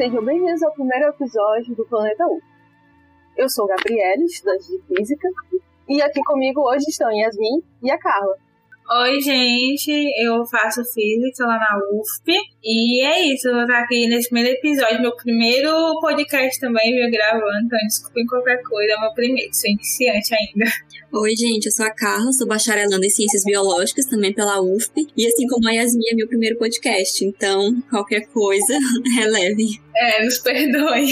sejam bem-vindos ao primeiro episódio do Planeta U. Eu sou Gabriele, estudante de Física, e aqui comigo hoje estão Yasmin e a Carla. Oi, gente, eu faço física lá na UFP e é isso, eu vou estar aqui nesse primeiro episódio, meu primeiro podcast também, viu, gravando, então desculpem qualquer coisa, é meu primeiro, sou iniciante ainda. Oi, gente, eu sou a Carla, sou bacharelanda em Ciências Biológicas, também pela UFP, e assim como a Yasmin é meu primeiro podcast, então qualquer coisa, releve. É, nos perdoe.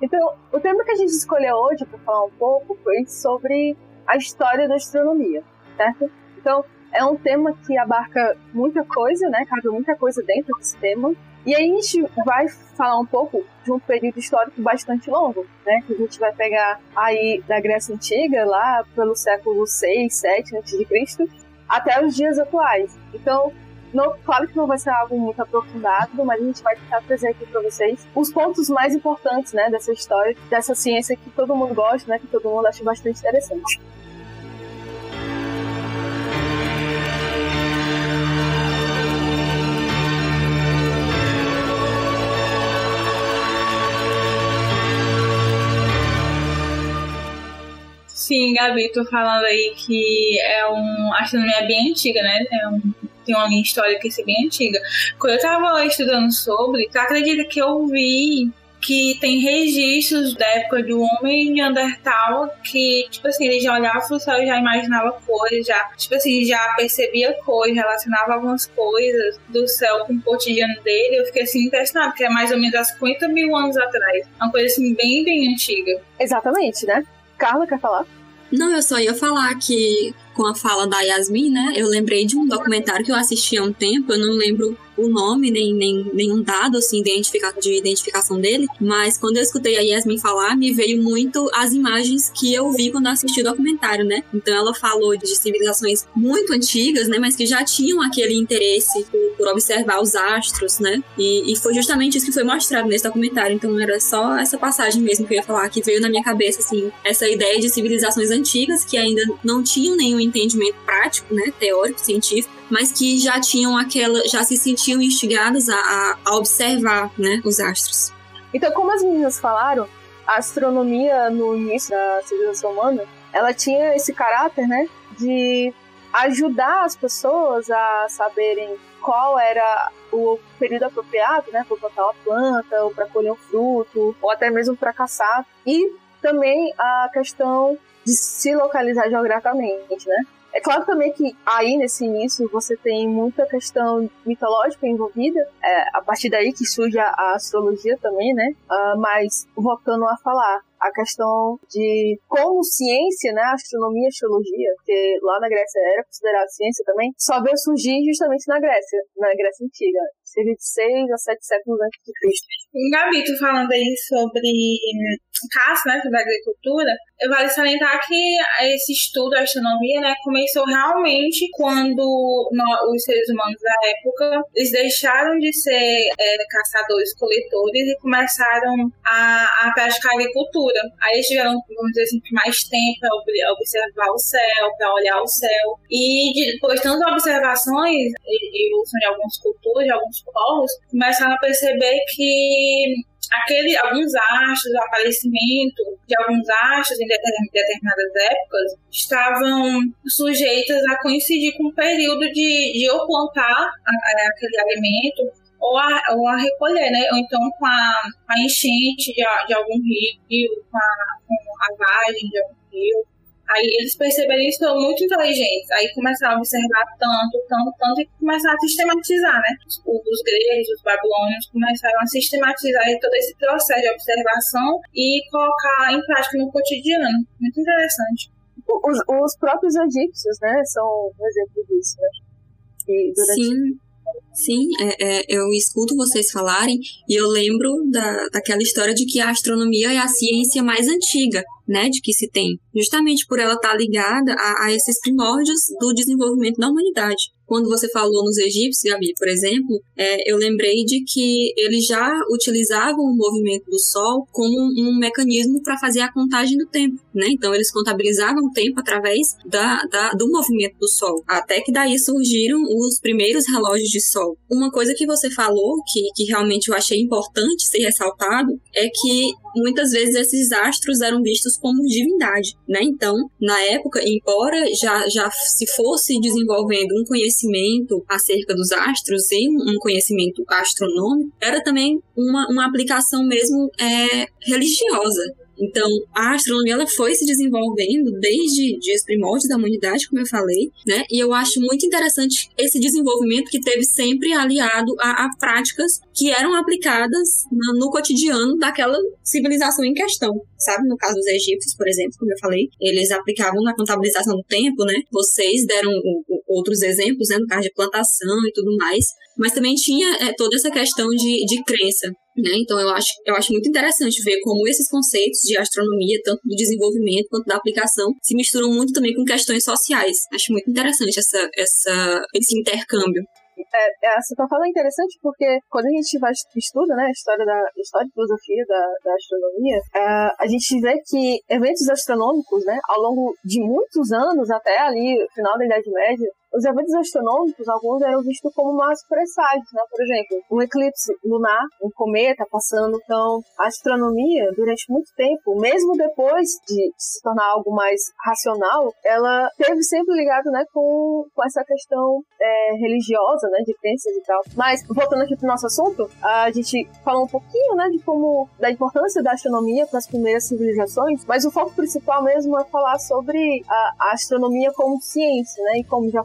Então, o tema que a gente escolheu hoje para falar um pouco foi sobre a história da astronomia, certo? Então, é um tema que abarca muita coisa, né? Cabe muita coisa dentro desse tema. E aí a gente vai falar um pouco de um período histórico bastante longo, né? Que a gente vai pegar aí da Grécia Antiga, lá pelo século 6, 7 a.C., até os dias atuais. Então, claro que não vai ser algo muito aprofundado, mas a gente vai tentar trazer aqui para vocês os pontos mais importantes, né, dessa história, dessa ciência que todo mundo gosta, né, que todo mundo acha bastante interessante. Sim, Gabi, tô falando aí que é um. Astronomia é bem antiga, né? É um, tem uma linha histórica que é bem antiga. Quando eu tava estudando sobre, tu acredita que eu vi que tem registros da época do homem neandertal que, tipo assim, ele já olhava pro céu e já imaginava coisas, já, tipo assim, já percebia coisas, relacionava algumas coisas do céu com o cotidiano dele. Eu fiquei assim impressionado, que é mais ou menos há 50 mil anos atrás. Uma coisa assim, bem, bem antiga. Exatamente, né? Carla, quer falar? Não, eu só ia falar que com a fala da Yasmin, né? Eu lembrei de um documentário que eu assisti há um tempo, eu não lembro o nome, nem, nem nenhum dado assim, de identificação dele, mas quando eu escutei a Yasmin falar, me veio muito as imagens que eu vi quando eu assisti o documentário, né? Então ela falou de civilizações muito antigas, né? Mas que já tinham aquele interesse por, por observar os astros, né? E, e, foi justamente isso que foi mostrado nesse documentário. Então era só essa passagem mesmo que eu ia falar, que veio na minha cabeça, assim, essa ideia de civilizações antigas que ainda não tinham nenhum entendimento prático, né? Teórico, científico, mas que já tinham aquela, já se sentiam instigados a, a observar, né, os astros. Então, como as meninas falaram, a astronomia no início da civilização humana, ela tinha esse caráter, né, de ajudar as pessoas a saberem qual era o período apropriado, né, para plantar uma planta, ou para colher um fruto, ou até mesmo para caçar. E também a questão de se localizar geograficamente, né? É claro também que aí nesse início você tem muita questão mitológica envolvida, é, a partir daí que surge a, astrologia também, né? Uh, mas voltando a falar, a questão de como ciência, né, astronomia astrologia, porque lá na Grécia era considerada ciência também, só veio surgir justamente na Grécia, na Grécia Antiga, cerca de 6 a 7 séculos antes de Cristo. Gabi, tu falando aí sobre caça, né, sobre agricultura, vale salientar que esse estudo da astronomia, né, começou realmente quando nós, os seres humanos da época, eles deixaram de ser é, caçadores-coletores e começaram a, a praticar agricultura. Aí eles tiveram, vamos dizer assim, mais tempo para observar o céu, para olhar o céu. E depois de tantas observações e evolução de algumas culturas, de alguns povos, começaram a perceber que aquele, alguns astros, o aparecimento de alguns astros em determinadas épocas estavam sujeitas a coincidir com o período de, de eu plantar aquele alimento ou a, ou a recolher, né? Ou então com a, a enchente de, de algum rio, com a, com a vagem de algum rio. Aí eles perceberam isso, foram muito inteligentes. Aí começaram a observar tanto, tanto, tanto, e começaram a sistematizar, né? Os, os gregos, os babilônios começaram a sistematizar todo esse processo de observação e colocar em prática no cotidiano. Muito interessante. Os, os próprios egípcios, né, são um exemplo disso, né? Durante Sim Sim, é, é, eu escuto vocês falarem e eu lembro da, daquela história de que a astronomia é a ciência mais antiga. Né, de que se tem, justamente por ela estar tá ligada a, a esses primórdios do desenvolvimento da humanidade. Quando você falou nos egípcios, Gabi, por exemplo, é, eu lembrei de que eles já utilizavam o movimento do Sol como um, um mecanismo para fazer a contagem do tempo, né? Então eles contabilizavam o tempo através da, da, do movimento do Sol, até que daí surgiram os primeiros relógios de Sol. Uma coisa que você falou que, que realmente eu achei importante ser ressaltado é que muitas vezes esses astros eram vistos como divindade, né? Então, na época, embora já, já se fosse desenvolvendo um conhecimento acerca dos astros e um conhecimento astronômico, era também uma, uma aplicação mesmo é, religiosa. Então, a astronomia ela foi se desenvolvendo desde os primórdios da humanidade, como eu falei, né? E eu acho muito interessante esse desenvolvimento que teve sempre aliado a, a práticas que eram aplicadas no, no cotidiano daquela civilização em questão, sabe? No caso dos egípcios, por exemplo, como eu falei, eles aplicavam na contabilização do tempo, né? Vocês deram o, o, outros exemplos, né? No caso de plantação e tudo mais. Mas também tinha é, toda essa questão de, de crença, né? Então eu acho, eu acho muito interessante ver como esses conceitos de astronomia, tanto do desenvolvimento quanto da aplicação, se misturam muito também com questões sociais. Acho muito interessante essa, essa, esse intercâmbio. É, é, você tá falando interessante porque quando a gente vai estuda, né, a história da história e filosofia da, da astronomia, é, a gente vê que eventos astronômicos, né, ao longo de muitos anos, até ali final da Idade Média, os eventos astronômicos, alguns eram vistos como mais presságios, né? Por exemplo, um eclipse lunar, um cometa passando. Então, a astronomia, durante muito tempo, mesmo depois de se tornar algo mais racional, ela teve sempre ligado, né, com, com essa questão é, religiosa, né, de crenças e tal. Mas, voltando aqui pro nosso assunto, a gente falou um pouquinho, né, de como, da importância da astronomia para as primeiras civilizações, mas o foco principal mesmo é falar sobre a, a astronomia como ciência, né, e como já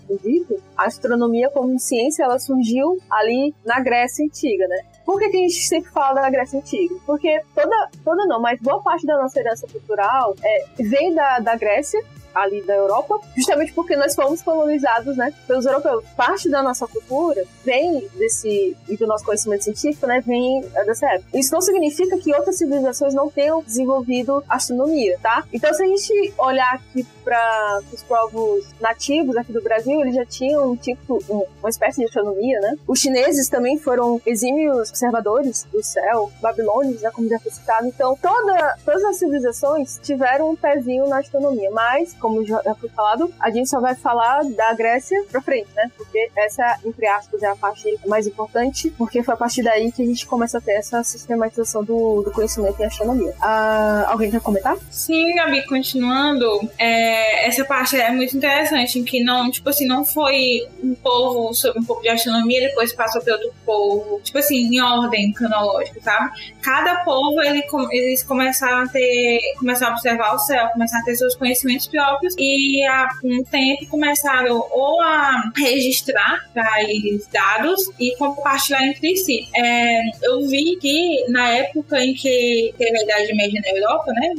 a astronomia como ciência ela surgiu ali na Grécia Antiga, né? Por que, que, a gente sempre fala da Grécia Antiga? Porque toda, toda não, mas boa parte da nossa herança cultural é, vem da, da Grécia ali da Europa, justamente porque nós fomos colonizados, né, pelos europeus. Parte da nossa cultura vem desse e do nosso conhecimento científico, né, vem dessa época. Isso não significa que outras civilizações não tenham desenvolvido astronomia, tá? Então, se a gente olhar aqui para os povos nativos aqui do Brasil, eles já tinham um tipo, uma espécie de astronomia, né? Os chineses também foram exímios observadores do céu, babilônios, né, como já foi citado. Então, toda, todas as civilizações tiveram um pezinho na astronomia, mas como já foi falado, a gente só vai falar da Grécia pra frente, né? Porque essa, entre aspas, é a parte mais importante, porque foi a partir daí que a gente começa a ter essa sistematização do, do conhecimento em astronomia. Ah, alguém quer comentar? Sim, Gabi, continuando, é, essa parte é muito interessante, em que não, tipo assim, não foi um povo sobre um pouco de astronomia, depois passou para outro povo, tipo assim, em ordem cronológica, sabe? Cada povo, ele, eles começaram a ter, começaram a observar o céu, começaram a ter seus conhecimentos próprios próprios e há um tempo começaram ou a registrar eles dados e compartilhar entre si. É, eu vi que na época em que teve a Idade Média na Europa, né,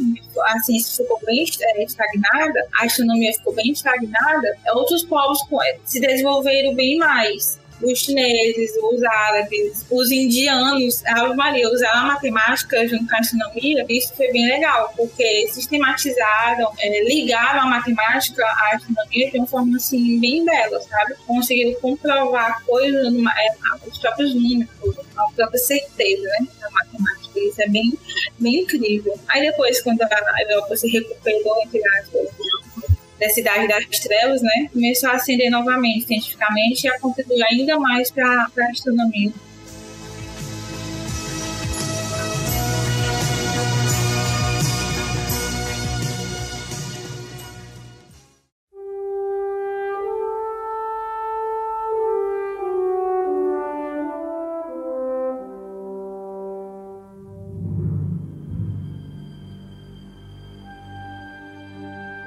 a ciência ficou bem é, estagnada, a astronomia ficou bem estagnada, outros povos se desenvolveram bem mais os chineses, os árabes, os indianos, a Ave Maria, usaram a matemática junto com a astronomia, isso foi bem legal, porque sistematizaram, é, ligaram a matemática à astronomia de uma forma assim, bem bela, sabe? Conseguiram comprovar coisas, é, os próprios números, a própria certeza, né? Da matemática. Isso é bem, bem incrível. Aí depois, quando a Europa se recuperou, entre aspas, da Cidade das Trevas, né, começou a acender novamente cientificamente e a contribuir ainda mais para a astronomia.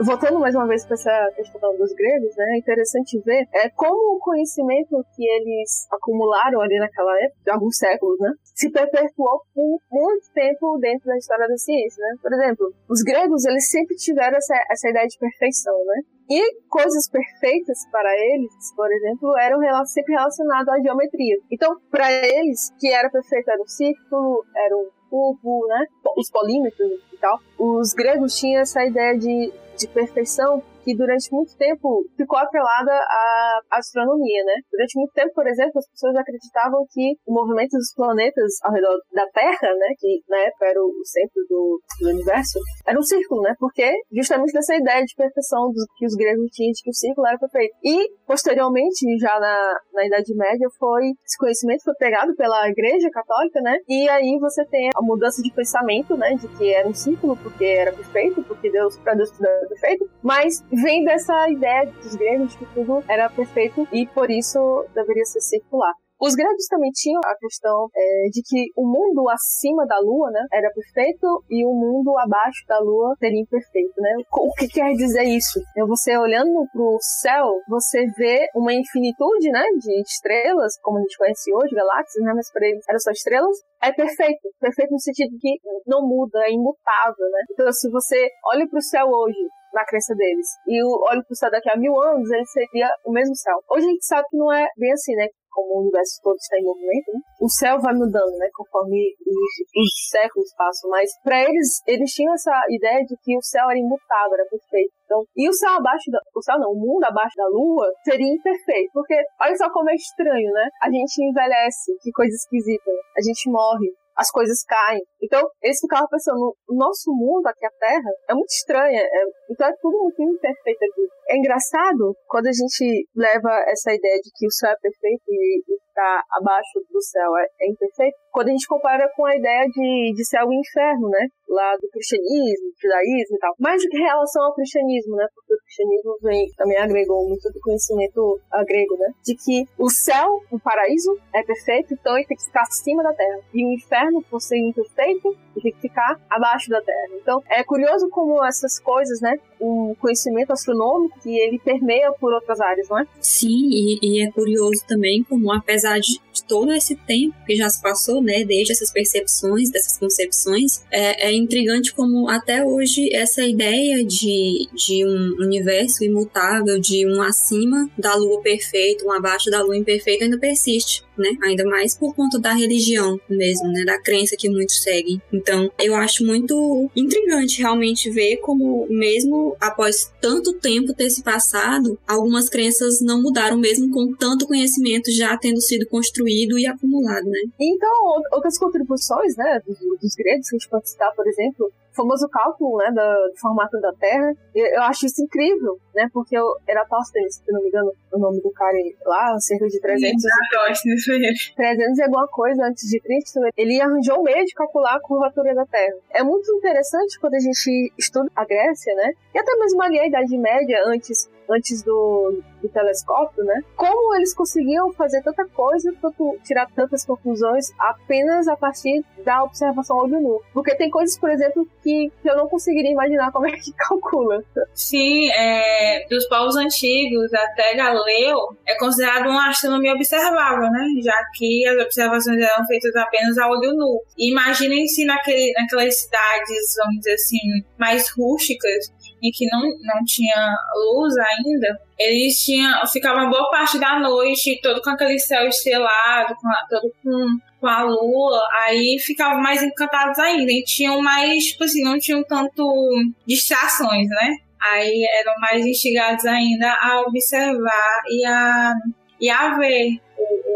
Voltando mais uma vez para essa questão dos gregos, né, é interessante ver é, como o conhecimento que eles acumularam ali naquela época, de alguns séculos, né, se perpetuou por muito tempo dentro da história da ciência, né. Por exemplo, os gregos, eles sempre tiveram essa, essa ideia de perfeição, né. E coisas perfeitas para eles, por exemplo, eram sempre relacionadas à geometria. Então, para eles, que era perfeito era um círculo, era um cubo, né? Os polímetros e tal. Os gregos tinham essa ideia de, de perfeição que durante muito tempo ficou atrelada à astronomia, né? Durante muito tempo, por exemplo, as pessoas acreditavam que o movimento dos planetas ao redor da Terra, né, que na época era o centro do, do universo, era um círculo, né? Porque justamente dessa ideia de perfeição do, que os gregos tinham de que o círculo era perfeito. E posteriormente, já na, na Idade Média, foi esse conhecimento foi pegado pela Igreja Católica, né? E aí você tem a mudança de pensamento, né, de que era um círculo porque era perfeito, porque Deus para Deus tudo era perfeito, mas vem dessa ideia dos gregos que tudo era perfeito e por isso deveria ser circular. Os gregos também tinham a questão é, de que o mundo acima da Lua, né, era perfeito e o mundo abaixo da Lua seria imperfeito, né? O que quer dizer isso? É você olhando para o céu, você vê uma infinitude, né, de estrelas, como a gente conhece hoje, galáxias, né, mas para eles eram só estrelas. É perfeito, perfeito no sentido que não muda, é imutável, né? Então, se você olha para o céu hoje na crença deles. E o olho pro céu daqui a mil anos, ele seria o mesmo céu. Hoje a gente sabe que não é bem assim, né? Como o universo todo está em movimento, né? o céu vai mudando, né? Conforme os, os séculos passam. Mas para eles, eles tinham essa ideia de que o céu era imutável, era perfeito. Então, e o céu abaixo da, o céu não, o mundo abaixo da lua seria imperfeito, porque olha só como é estranho, né? A gente envelhece, que coisa esquisita. A gente morre, as coisas caem. Então, eles ficavam pensando, o nosso mundo aqui, a Terra, é muito estranha, é, então é tudo muito imperfeito aqui. É engraçado quando a gente leva essa ideia de que o céu é perfeito e, está abaixo do céu é, é, imperfeito, quando a gente compara com a ideia de, de céu e inferno, né? Lá do cristianismo, judaísmo e tal. Do que em relação ao cristianismo, né? Porque o cristianismo vem, também agregou muito do conhecimento grego, né? De que o céu, o paraíso, é perfeito, então ele tem que ficar acima da terra. E o inferno, por ser imperfeito, ele tem que ficar abaixo da terra. Então, é curioso como essas coisas, né? O conhecimento astronômico, que ele permeia por outras áreas, não é? Sim, e, e é curioso também como, apesar de, de, todo esse tempo que já se passou, né? Desde essas percepções, dessas concepções, é, é intrigante como até hoje essa ideia de, de um universo imutável, de um acima da lua perfeito, um abaixo da lua imperfeito ainda persiste né? Ainda mais por conta da religião mesmo, né? Da crença que muitos seguem. Então, eu acho muito intrigante realmente ver como, mesmo após tanto tempo ter se passado, algumas crenças não mudaram, mesmo com tanto conhecimento já tendo sido construído e acumulado, né? Então, outras contribuições, né, dos, dos gregos que a gente pode citar, por exemplo, famoso cálculo né, do, formato da Terra. Eu, eu, acho isso incrível, né? Porque eu, Eratóstenes, se não me engano, o nome do cara lá, cerca de 300... Eratóstenes. 300 e alguma coisa antes de Cristo, ele arranjou um meio de calcular a curvatura da Terra. É muito interessante quando a gente estuda a Grécia, né? E até mesmo ali a Idade Média, antes antes do, do telescópio, né? Como eles conseguiam fazer tanta coisa, tanto, tirar tantas conclusões apenas a partir da observação olho nu. Porque tem coisas, por exemplo, que, que eu não conseguiria imaginar como é que calcula. Sim, é, dos povos antigos até Galileu é considerado uma astronomia observável, né? Já que as observações eram feitas apenas a olho nu. imaginem se naquele, naquelas cidades, vamos dizer assim, mais rústicas, em que não, não tinha luz ainda, eles tinham, ficavam boa parte da noite todo com aquele céu estrelado, com a, todo com, com a lua, aí ficavam mais encantados ainda, e tinham mais, tipo assim, não tinham tanto distrações, né? Aí eram mais instigados ainda a observar e a, e a ver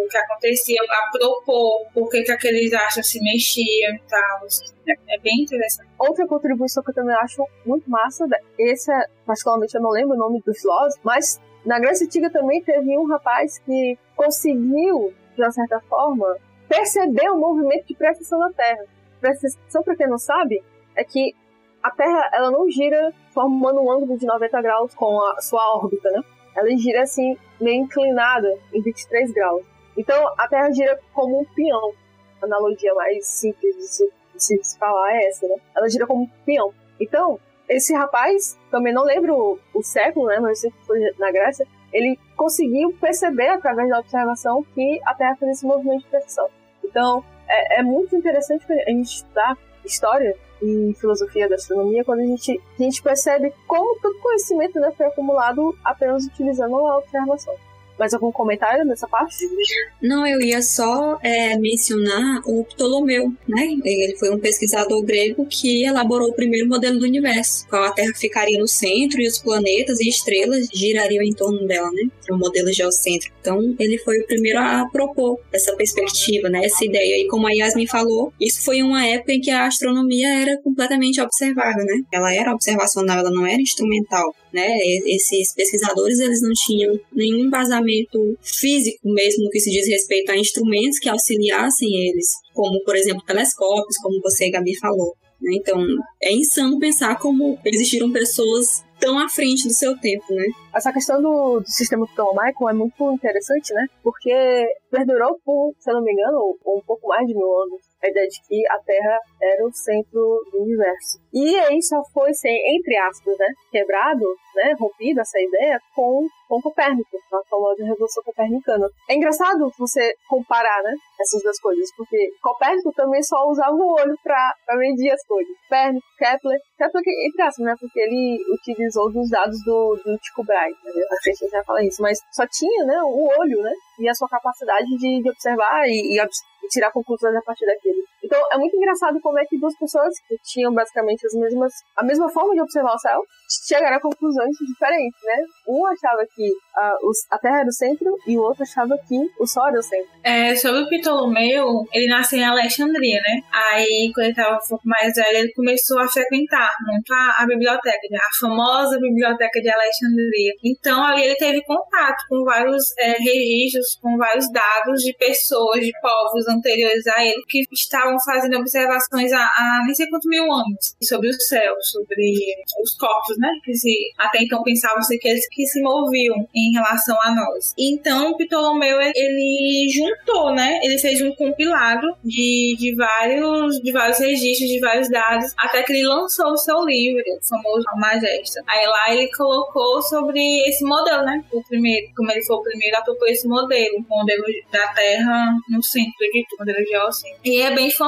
o, o que acontecia, a propor por que, que aqueles astros se mexiam e tal. É, é, bem interessante. Outra contribuição que eu também acho muito massa, esse é, particularmente eu não lembro o nome do filósofo, mas na Grécia Antiga também teve um rapaz que conseguiu, de uma certa forma, perceber o movimento de precessão da Terra. Precessão, para quem não sabe, é que a Terra ela não gira formando um ângulo de 90 graus com a sua órbita, né? Ela gira assim, meio inclinada, em 23 graus. Então a Terra gira como um peão. A analogia mais simples de se se, se falar é essa, né? Ela gira como um peão. Então, esse rapaz, também não lembro o, século, né? Mas foi na Grécia, ele conseguiu perceber através da observação que a Terra fazia esse movimento de precessão. Então, é, é, muito interessante a gente estudar história e filosofia da astronomia quando a gente, a gente percebe como todo conhecimento né, foi acumulado apenas utilizando a observação. Mais algum comentário nessa parte? Não, eu ia só é, mencionar o Ptolomeu, né? Ele foi um pesquisador grego que elaborou o primeiro modelo do universo, qual a Terra ficaria no centro e os planetas e estrelas girariam em torno dela, né? O modelo geocêntrico. Então, ele foi o primeiro a propor essa perspectiva, né? Essa ideia. E como a Yasmin falou, isso foi uma época em que a astronomia era completamente observável, né? Ela era observacional, ela não era instrumental né? Esses pesquisadores eles não tinham nenhum embasamento físico mesmo que se diz respeito a instrumentos que auxiliassem eles, como por exemplo telescópios, como você Gabi falou. Né? Então é insano pensar como existiram pessoas tão à frente do seu tempo, né? Essa questão do, do sistema ptolomaico é muito interessante, né? Porque perdurou por, se não me engano, um pouco mais de mil anos a ideia de que a Terra era o centro do universo. E aí só foi ser, entre aspas, né, quebrado, né, rompido essa ideia com, com Copérnico, a famosa Revolução Copernicana. É engraçado você comparar, né, essas duas coisas, porque Copérnico também só usava o olho para medir as coisas. Copérnico, Kepler, Kepler entre aspas, né, porque ele utilizou os dados do, do Tycho Brahe, né, a gente já fala isso, mas só tinha, né, o olho, né, e a sua capacidade de, de observar e, e, e tirar conclusões a partir daquilo. Então é muito engraçado como é que duas pessoas que tinham basicamente as mesmas, a mesma forma de observar o céu chegaram a conclusões diferentes, né? Um achava que uh, a Terra era o centro e o outro achava que o Sol era o centro. É, sobre o Ptolomeu, ele nasceu em Alexandria, né? Aí, quando ele estava um pouco mais velho, ele começou a frequentar muito a, a biblioteca, né? a famosa biblioteca de Alexandria. Então, ali ele teve contato com vários é, registros, com vários dados de pessoas, de povos anteriores a ele, que estavam fazendo observações há, há nem sei quantos mil anos sobre o céu, sobre os corpos, né? Que se, até então pensavam-se que eles que se moviam em relação a nós. Então, Ptolomeu, ele juntou, né? Ele fez um compilado de, de, vários, de vários registros, de vários dados, até que ele lançou o seu livro, o famoso Magesta. Aí lá ele colocou sobre esse modelo, né? O primeiro, como ele foi o primeiro a propor esse modelo, o modelo da Terra no centro de tudo, modelo geocêntrico. E é bem famoso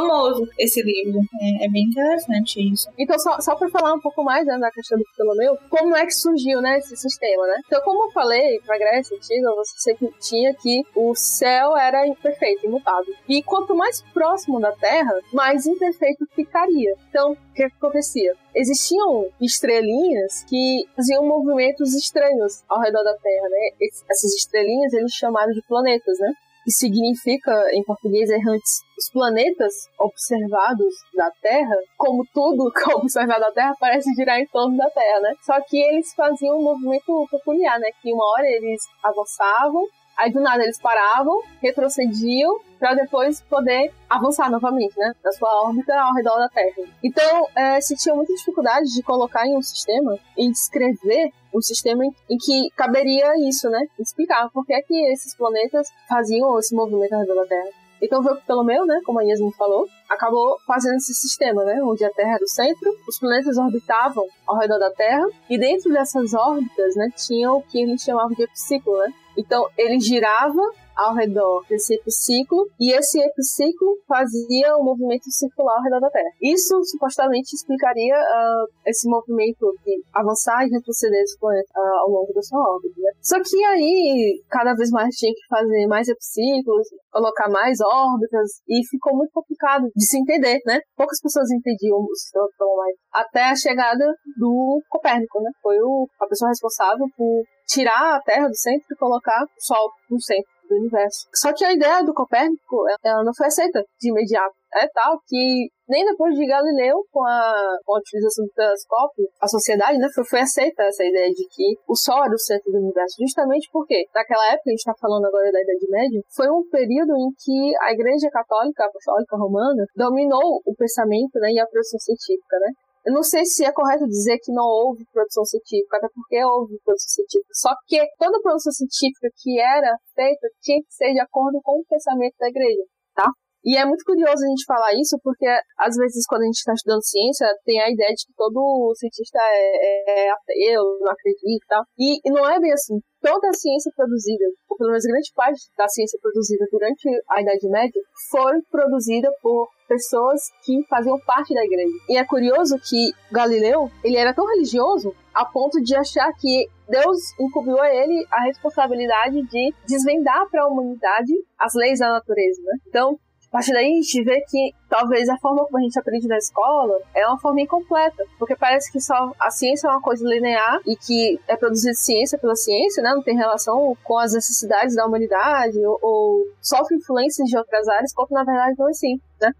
esse livro. É, é bem interessante isso. Então, só, só para falar um pouco mais né, da questão do Ptolomeu, como é que surgiu, né, esse sistema, né? Então, como eu falei, pra Grécia Antiga, você tinha que o céu era imperfeito, imutável. E quanto mais próximo da Terra, mais imperfeito ficaria. Então, o que acontecia? Existiam estrelinhas que faziam movimentos estranhos ao redor da Terra, né? Essas estrelinhas eles chamaram de planetas, né? Que significa, em português, errantes. Os planetas observados da Terra, como tudo que é observado da Terra, parece girar em torno da Terra, né? Só que eles faziam um movimento peculiar, né? Que uma hora eles avançavam, Aí do nada eles paravam, retrocediam para depois poder avançar novamente, né, da sua órbita ao redor da Terra. Então, é, se tinha muita dificuldade de colocar em um sistema e descrever um sistema em, que caberia isso, né, explicar por que é que esses planetas faziam esse movimento ao redor da Terra. Então foi pelo meu, né, como a Yasmin falou, acabou fazendo esse sistema, né, onde a Terra era o centro, os planetas orbitavam ao redor da Terra e dentro dessas órbitas, né, tinha o que eles chamavam de epiciclo, né, então ele girava ao redor desse epiciclo e esse epiciclo fazia um movimento circular ao redor da Terra. Isso supostamente explicaria uh, esse movimento de avançar e retroceder esse planeta uh, ao longo da sua órbita. Né? Só que aí cada vez mais tinha que fazer mais epiciclos, colocar mais órbitas e ficou muito complicado de se entender, né? Poucas pessoas entendiam o sistema ptolomaico até a chegada do Copérnico, né? Foi o, a pessoa responsável por tirar a Terra do centro e colocar o Sol no centro do universo. Só que a ideia do Copérnico, ela não foi aceita de imediato. É tal que nem depois de Galileu, com a, com a utilização do telescópio, a sociedade né, foi, foi aceita essa ideia de que o Sol era o centro do universo. Justamente porque, naquela época, a gente está falando agora da Idade Média, foi um período em que a Igreja Católica, Apostólica Romana, dominou o pensamento né, e a produção científica. Né? Eu não sei se é correto dizer que não houve produção científica, até porque houve produção científica. Só que toda produção científica que era feita tinha que ser de acordo com o pensamento da igreja, tá? E é muito curioso a gente falar isso, porque às vezes quando a gente está estudando ciência, tem a ideia de que todo cientista é, é ateu, não acredita e tal. E, e não é bem assim toda a ciência produzida, ou pelo menos grande parte da ciência produzida durante a Idade Média, foi produzida por pessoas que faziam parte da igreja. E é curioso que Galileu, ele era tão religioso a ponto de achar que Deus incumbiu a ele a responsabilidade de desvendar para a humanidade as leis da natureza, né? Então, a partir daí a gente vê que talvez a forma como a gente aprende na escola é uma forma incompleta, porque parece que só a ciência é uma coisa linear e que é produzida ciência pela ciência, né? não tem relação com as necessidades da humanidade ou, ou sofre influências de outras áreas, quando na verdade não é assim, né?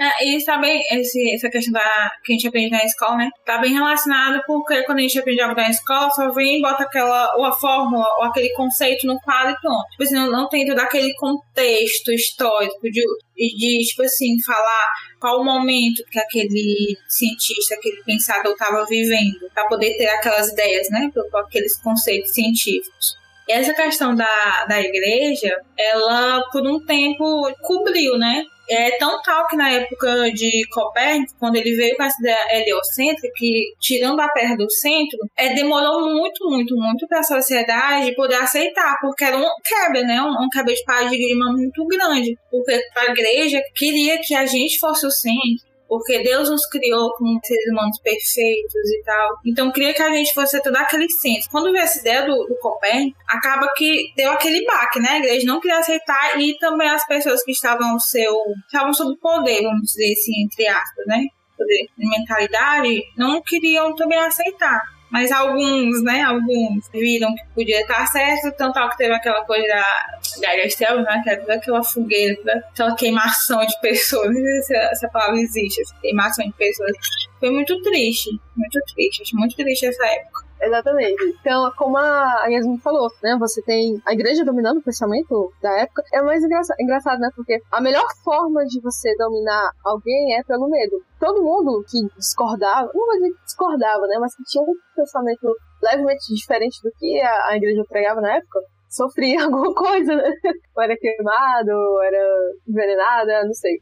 É, e também esse, essa questão da que a gente aprende na escola, né? Tá bem relacionado porque quando a gente aprende algo na escola, só vem e bota aquela, ou a fórmula, ou aquele conceito no quadro e pronto. Tipo assim, não, não tem todo aquele contexto histórico de, de, tipo assim, falar qual o momento que aquele cientista, aquele pensador estava vivendo, para poder ter aquelas ideias, né? Com aqueles conceitos científicos. Essa questão da, da igreja, ela por um tempo cobriu, né? É tão tal que na época de Copérnico, quando ele veio com essa ideia heliocêntrica, que tirando a Terra do centro, é, demorou muito, muito, muito para a sociedade poder aceitar, porque era um quebra, né? Um, um quebra de paradigma muito grande. Porque a igreja queria que a gente fosse o centro, porque Deus nos criou como seres humanos perfeitos e tal. Então queria que a gente fosse todo aquele senso. Quando veio essa ideia do, do Copérnico, acaba que deu aquele baque, né? A igreja não queria aceitar e também as pessoas que estavam seu estavam sob poder, vamos dizer assim, entre aspas, né? Poder de mentalidade, não queriam também aceitar. Mas alguns, né, alguns viram que podia estar certo, tanto que teve aquela coisa da, Estel, né, que é aquela fogueira, aquela queimação de pessoas, se essa palavra existe, queimação de pessoas. Foi muito triste, muito triste, acho muito triste essa época. Exatamente. Então, como a Yasmin falou, né? Você tem a igreja dominando o pensamento da época. É mais engraçado, engraçado, né? Porque a melhor forma de você dominar alguém é pelo medo. Todo mundo que discordava, não vou dizer que discordava, né? Mas que tinha um pensamento levemente diferente do que a, a igreja pregava na época, sofria alguma coisa, né? Ou era queimado, ou era envenenada, não sei.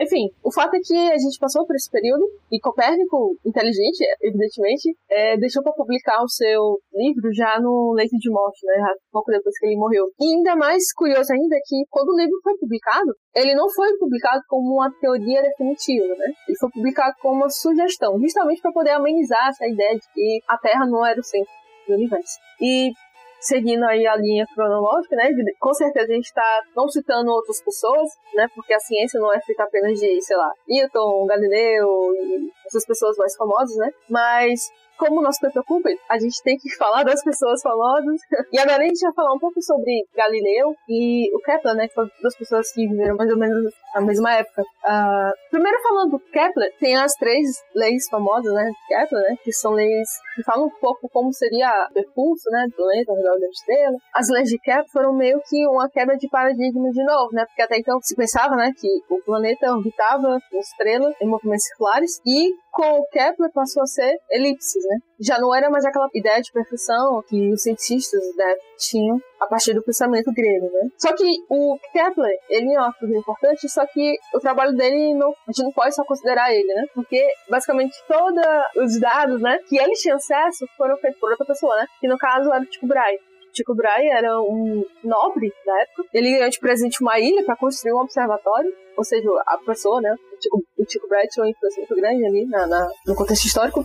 Enfim, o fato é que a gente passou por esse período e Copérnico, inteligente, evidentemente, é, deixou para publicar o seu livro já no leito de morte, né? Pouco depois que ele morreu. E ainda mais curioso ainda é que quando o livro foi publicado, ele não foi publicado como uma teoria definitiva, né? Ele foi publicado como uma sugestão, justamente para poder amenizar essa ideia de que a Terra não era o centro do universo. E seguindo aí a linha cronológica, né? Com certeza a gente está não citando outras pessoas, né? Porque a ciência não é feita apenas de, sei lá, Newton, Galileu e essas pessoas mais famosas, né? Mas como o nosso Cooper, a gente tem que falar das pessoas famosas. e agora a gente vai falar um pouco sobre Galileu e o Kepler, né? Que foram duas pessoas que viveram mais ou menos na mesma época. Uh, primeiro falando do Kepler, tem as três leis famosas, né? De Kepler, né? Que são leis que falam um pouco como seria o percurso, né? Do planeta ao redor da estrela. As leis de Kepler foram meio que uma quebra de paradigma de novo, né? Porque até então se pensava, né? Que o planeta orbitava uma estrela em movimentos circulares e com o Kepler passou a ser elipses, né? Já não era mais aquela ideia de perfeição que os cientistas né, tinham a partir do pensamento grego, né? Só que o Kepler, ele é uma figura importante, só que o trabalho dele, não, a gente não pode só considerar ele, né? Porque, basicamente, todos os dados, né, que ele tinha acesso foram feitos por outra pessoa, né? Que, no caso, era o Tycho Brahe. Tycho Brahe era um nobre da época. Ele ganhou de presente uma ilha para construir um observatório, ou seja, a pessoa, né? O Tycho Brahe tinha uma influência muito grande ali na, na, no contexto histórico.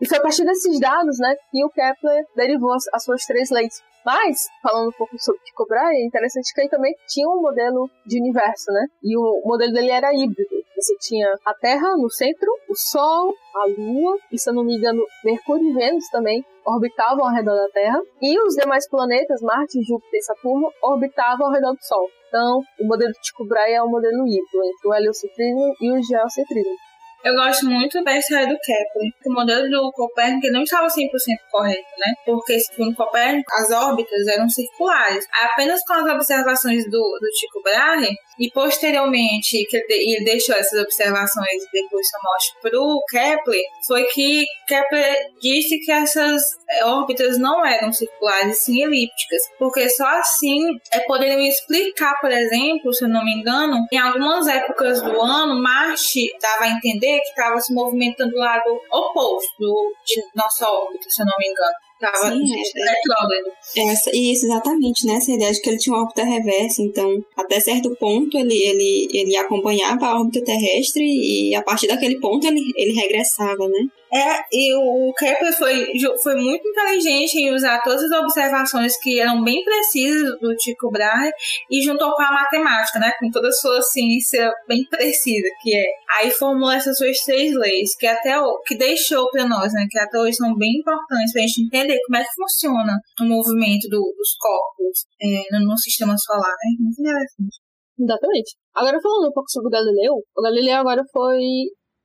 E foi a partir desses dados, né, que o Kepler derivou as, as suas três leis. Mas, falando um pouco sobre Tycho Brahe, é interessante que ele também tinha um modelo de universo, né? E o modelo dele era híbrido. Você tinha a Terra no centro, o Sol, a Lua, e se eu não me engano, Mercúrio e Vênus também orbitavam ao redor da Terra, e os demais planetas, Marte, Júpiter e Saturno, orbitavam ao redor do Sol. Então, o modelo de Tycho Brahe é um modelo híbrido entre o heliocentrismo e o geocentrismo. Eu gosto muito da história do Kepler. O modelo do Copérnico não estava 100% correto, né? Porque, segundo Copérnico, as órbitas eram circulares. Apenas com as observações do, do Tycho Brahe, e posteriormente, que ele deixou essas observações depois da morte para o Kepler, foi que Kepler disse que essas órbitas não eram circulares, sim elípticas, porque só assim é, poderiam explicar, por exemplo, se eu não me engano, em algumas épocas do ano, Marte dava a entender que estava se movimentando do lado oposto de nossa órbita, se eu não me engano. Tava Sim, é, é, essa, isso, exatamente, né? Essa ideia de que ele tinha uma órbita reversa, então, até certo ponto, ele, ele, ele acompanhava a órbita terrestre e a partir daquele ponto ele, ele regressava, né? É, e o Kepler foi, foi muito inteligente em usar todas as observações que eram bem precisas do Tycho Brahe e juntou com a matemática, né? Com toda a sua ciência bem precisa, que é. Aí formulou essas suas três leis, que até o, que deixou para nós, né? Que até hoje são bem importantes para a gente entender como é que funciona o movimento do, dos corpos é, no, no, sistema solar, né? Muito interessante. Exatamente. Agora falando um pouco sobre o Galileu, o Galileu agora foi,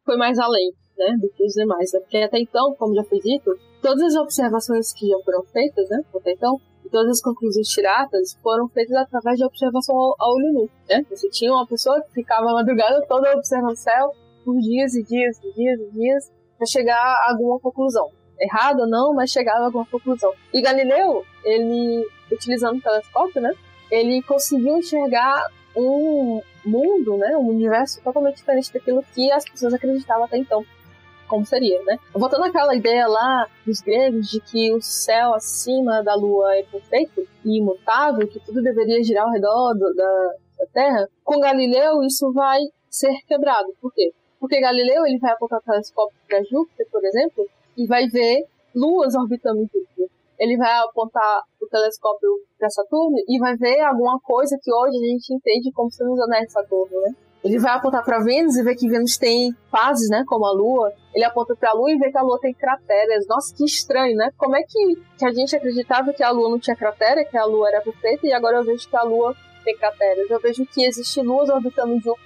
foi mais além né, do que os demais. Né? Porque até então, como já foi dito, todas as observações que já foram feitas, né, até então, e todas as conclusões tiradas foram feitas através de observação ao, ao olho nu. Né? Você tinha uma pessoa que ficava a madrugada toda observando o céu por dias e dias e dias e dias para chegar a alguma conclusão. Errado ou não, mas chegava a alguma conclusão. E Galileu, ele, utilizando o telescópio, né, ele conseguiu enxergar um mundo, né, um universo totalmente diferente daquilo que as pessoas acreditavam até então como seria, né? Voltando àquela ideia lá dos gregos de que o céu acima da lua é perfeito e imutável, que tudo deveria girar ao redor do, da, da Terra, com Galileu isso vai ser quebrado. Por quê? Porque Galileu ele vai apontar o telescópio para Júpiter, por exemplo, e vai ver luas orbitando Júpiter. Ele vai apontar o telescópio para Saturno e vai ver alguma coisa que hoje a gente entende como sendo os anéis de Saturno, né? Ele vai apontar para Vênus e vê que Vênus tem fases, né, como a Lua. Ele aponta para a Lua e vê que a Lua tem crateras. Nossa, que estranho, né? Como é que, que a gente acreditava que a Lua não tinha cratera, que a Lua era perfeita, e agora eu vejo que a Lua tem crateras. Eu vejo que existem luas orbitando junto.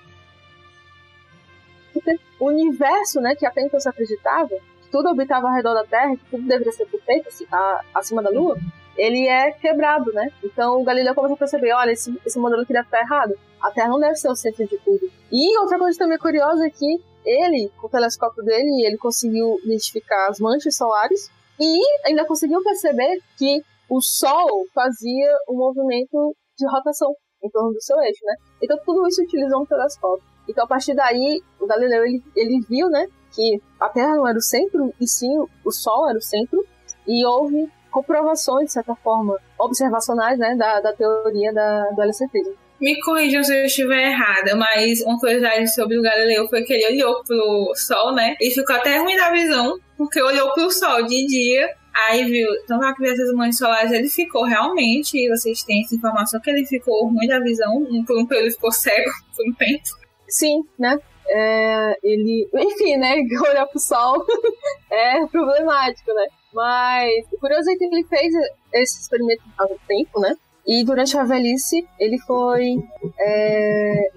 O universo, né, que até então se acreditava, que tudo orbitava ao redor da Terra, que tudo deveria ser perfeito, assim, tá acima da Lua, ele é quebrado, né? Então o Galileu começa a perceber, olha, esse, esse modelo aqui deve estar errado. A Terra não deve ser o centro de tudo. E outra coisa também curiosa é que ele, com o telescópio dele, ele conseguiu identificar as manchas solares e ainda conseguiu perceber que o Sol fazia um movimento de rotação em torno do seu eixo, né? Então tudo isso utilizou um telescópio. Então a partir daí, o Galileu ele, ele viu, né, que a Terra não era o centro e sim o Sol era o centro e houve comprovações, de certa forma, observacionais, né, da, da teoria da, do heliocentrismo. Me corrijam se eu estiver errada, mas uma curiosidade sobre o Galileu foi que ele olhou pro Sol, né? E ficou até ruim da visão, porque olhou pro Sol de dia, aí viu, então que viu essas manchas solares, ele ficou realmente, vocês têm essa informação que ele ficou ruim da visão, por um período ficou cego por um tempo. Sim, né? É, ele, enfim, né? Olhar pro sol é problemático, né? Mas o curioso é que ele fez esse experimento há um tempo, né? E durante a velhice ele foi, é,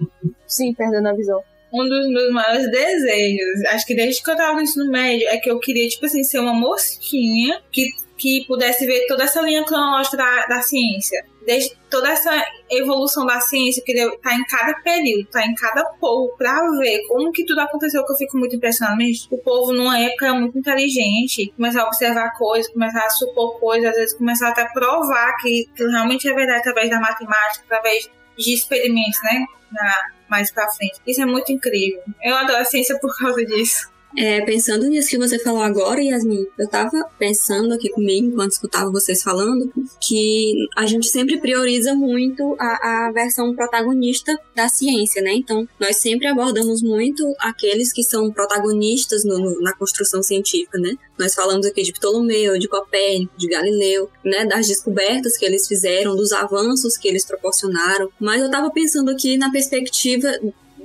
sim, perdendo a visão. Um dos meus maiores desejos, acho que desde que eu tava no ensino médio, é que eu queria, tipo assim, ser uma mosquinha que que pudesse ver toda essa linha cronológica da, da ciência. Desde toda essa evolução da ciência, que tá em cada período, tá em cada povo, pra ver como que tudo aconteceu, que eu fico muito impressionada. O povo, numa época, era muito inteligente, começar a observar coisas, começar a supor coisas, às vezes começar até a provar que, que realmente é verdade através da matemática, através de experimentos, né? Na, mais pra frente. Isso é muito incrível. Eu adoro a ciência por causa disso. É, pensando nisso que você falou agora, Yasmin, eu tava pensando aqui comigo, enquanto escutava vocês falando, que a gente sempre prioriza muito a, a versão protagonista da ciência, né? Então, nós sempre abordamos muito aqueles que são protagonistas no, no, na construção científica, né? Nós falamos aqui de Ptolomeu, de Copérnico, de Galileu, né? Das descobertas que eles fizeram, dos avanços que eles proporcionaram. Mas eu tava pensando aqui na perspectiva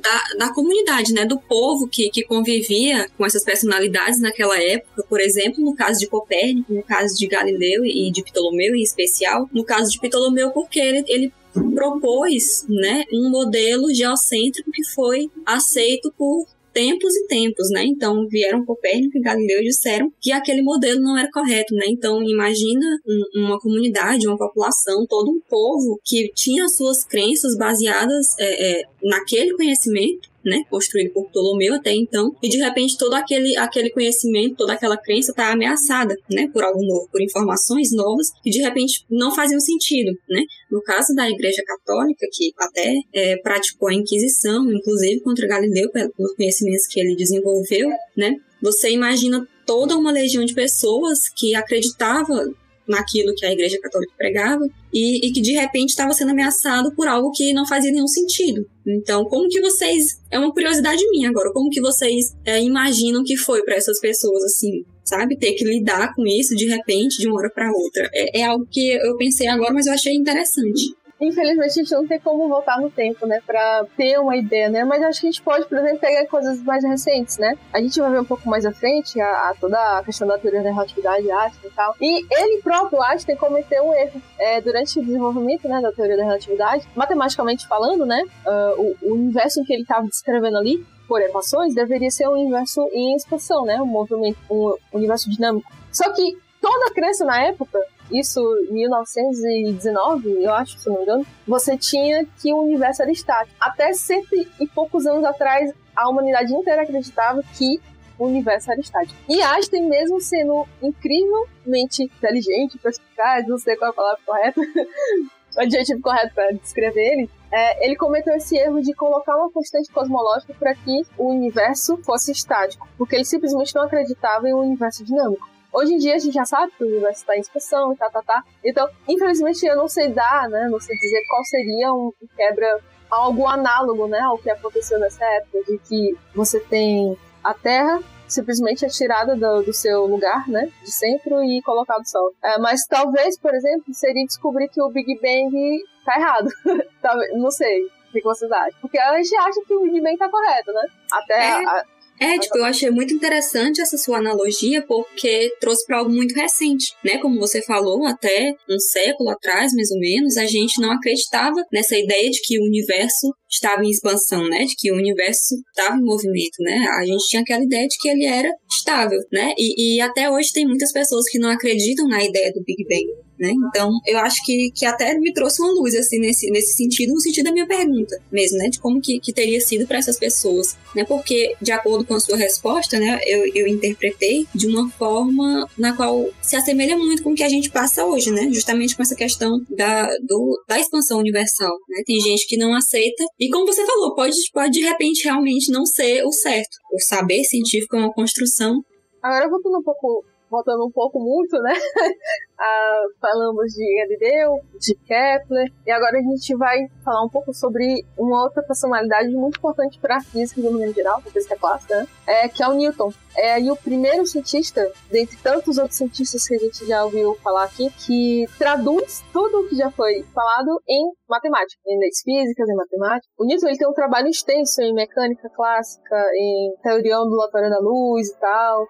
da, da comunidade, né, do povo que, que convivia com essas personalidades naquela época, por exemplo, no caso de Copérnico, no caso de Galileu e de Ptolomeu em especial, no caso de Ptolomeu porque ele, ele propôs né, um modelo geocêntrico que foi aceito por tempos e tempos, né? Então vieram Copérnico e Galileu e disseram que aquele modelo não era correto, né? Então imagina um, uma comunidade, uma população, todo um povo que tinha suas crenças baseadas é, é, naquele conhecimento né, construído por Ptolomeu até então, e de repente todo aquele, aquele conhecimento, toda aquela crença está ameaçada, né, por algo novo, por informações novas que de repente não faziam sentido, né. No caso da Igreja Católica, que até é, praticou a Inquisição, inclusive contra Galileu, pelos conhecimentos que ele desenvolveu, né, você imagina toda uma legião de pessoas que acreditava naquilo que a Igreja Católica pregava e, e que de repente estava sendo ameaçado por algo que não fazia nenhum sentido. Então, como que vocês. É uma curiosidade minha agora, como que vocês é, imaginam que foi para essas pessoas, assim, sabe? Ter que lidar com isso de repente, de uma hora para outra. É, é algo que eu pensei agora, mas eu achei interessante. Infelizmente a gente não tem como voltar no tempo, né, pra ter uma ideia, né? Mas acho que a gente pode, por exemplo, pegar coisas mais recentes, né? A gente vai ver um pouco mais à frente a, a toda a questão da teoria da relatividade, Einstein e tal. E ele próprio, Einstein, cometeu um erro é, durante o desenvolvimento, né, da teoria da relatividade. Matematicamente falando, né, uh, o, o universo em que ele estava descrevendo ali, por equações, deveria ser um universo em expansão, né? Um movimento, um universo dinâmico. Só que toda crença na época isso em 1919, eu acho, se não me engano, você tinha que o universo era estático. Até cento e poucos anos atrás, a humanidade inteira acreditava que o universo era estático. E Einstein, mesmo sendo incrivelmente inteligente, perspicaz, não sei qual é a palavra correta, o adjetivo correto para descrever ele, é, ele cometeu esse erro de colocar uma constante cosmológica para que o universo fosse estático, porque ele simplesmente não acreditava em um universo dinâmico. Hoje em dia a gente já sabe que o universo está em expansão e tá, tá, tá. Então, infelizmente, eu não sei dar, né? Não sei dizer qual seria um quebra algo análogo, né, ao que aconteceu nessa época, de que você tem a Terra simplesmente é tirada do, do, seu lugar, né, de centro e colocado Sol. É, mas talvez, por exemplo, seria descobrir que o Big Bang tá errado. não sei. O que vocês acham? Porque a gente acha que o Big Bang tá correto, né? Até é. a, é, tipo, eu achei muito interessante essa sua analogia, porque trouxe para algo muito recente, né? Como você falou, até um século atrás, mais ou menos, a gente não acreditava nessa ideia de que o universo estava em expansão, né? De que o universo estava em movimento, né? A gente tinha aquela ideia de que ele era estável, né? E, e até hoje tem muitas pessoas que não acreditam na ideia do Big Bang. Né? Então, eu acho que, que até me trouxe uma luz, assim, nesse, nesse sentido, no sentido da minha pergunta mesmo, né? De como que, que teria sido para essas pessoas, né? Porque, de acordo com a sua resposta, né? Eu, eu interpretei de uma forma na qual se assemelha muito com o que a gente passa hoje, né? Justamente com essa questão da, do, da expansão universal, né? Tem gente que não aceita e, como você falou, pode, pode de repente realmente não ser o certo. O saber científico é uma construção Agora, voltando um pouco voltando um pouco muito, né? ah, falamos de Galileu, de Kepler, e agora a gente vai falar um pouco sobre uma outra personalidade muito importante para a física de maneira geral, a física clássica, né? é, que é o Newton. É e o primeiro cientista, dentre tantos outros cientistas que a gente já ouviu falar aqui, que traduz tudo o que já foi falado em matemática, em leis físicas, em matemática. O Newton ele tem um trabalho extenso em mecânica clássica, em teoria ondulatória da luz e tal,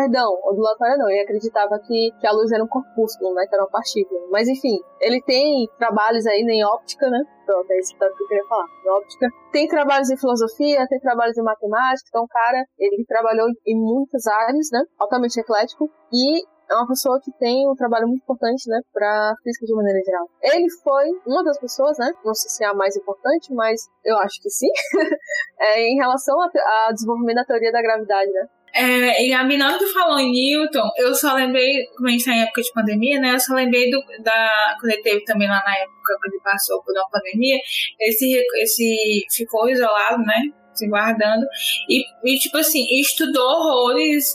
Perdão, ondulatória não. Ele acreditava que, que a luz era um corpúsculo, né? Que era uma partícula. Mas enfim, ele tem trabalhos aí em óptica, né? Pronto, é isso que eu queria falar. Em óptica. Tem trabalhos em filosofia, tem trabalhos em matemática. Então, cara, ele trabalhou em muitas áreas, né? Altamente eclético. E é uma pessoa que tem um trabalho muito importante, né, para física de maneira geral. Ele foi uma das pessoas, né, não sei se é a mais importante, mas eu acho que sim, é, em relação ao desenvolvimento da teoria da gravidade, né. É, e a Minota falou em Newton, eu só lembrei, como a gente tá em época de pandemia, né? Eu só lembrei do, da. Quando ele teve também lá na época, quando ele passou por uma pandemia, esse, esse ficou isolado, né? se guardando. E, e, tipo assim, estudou horrores.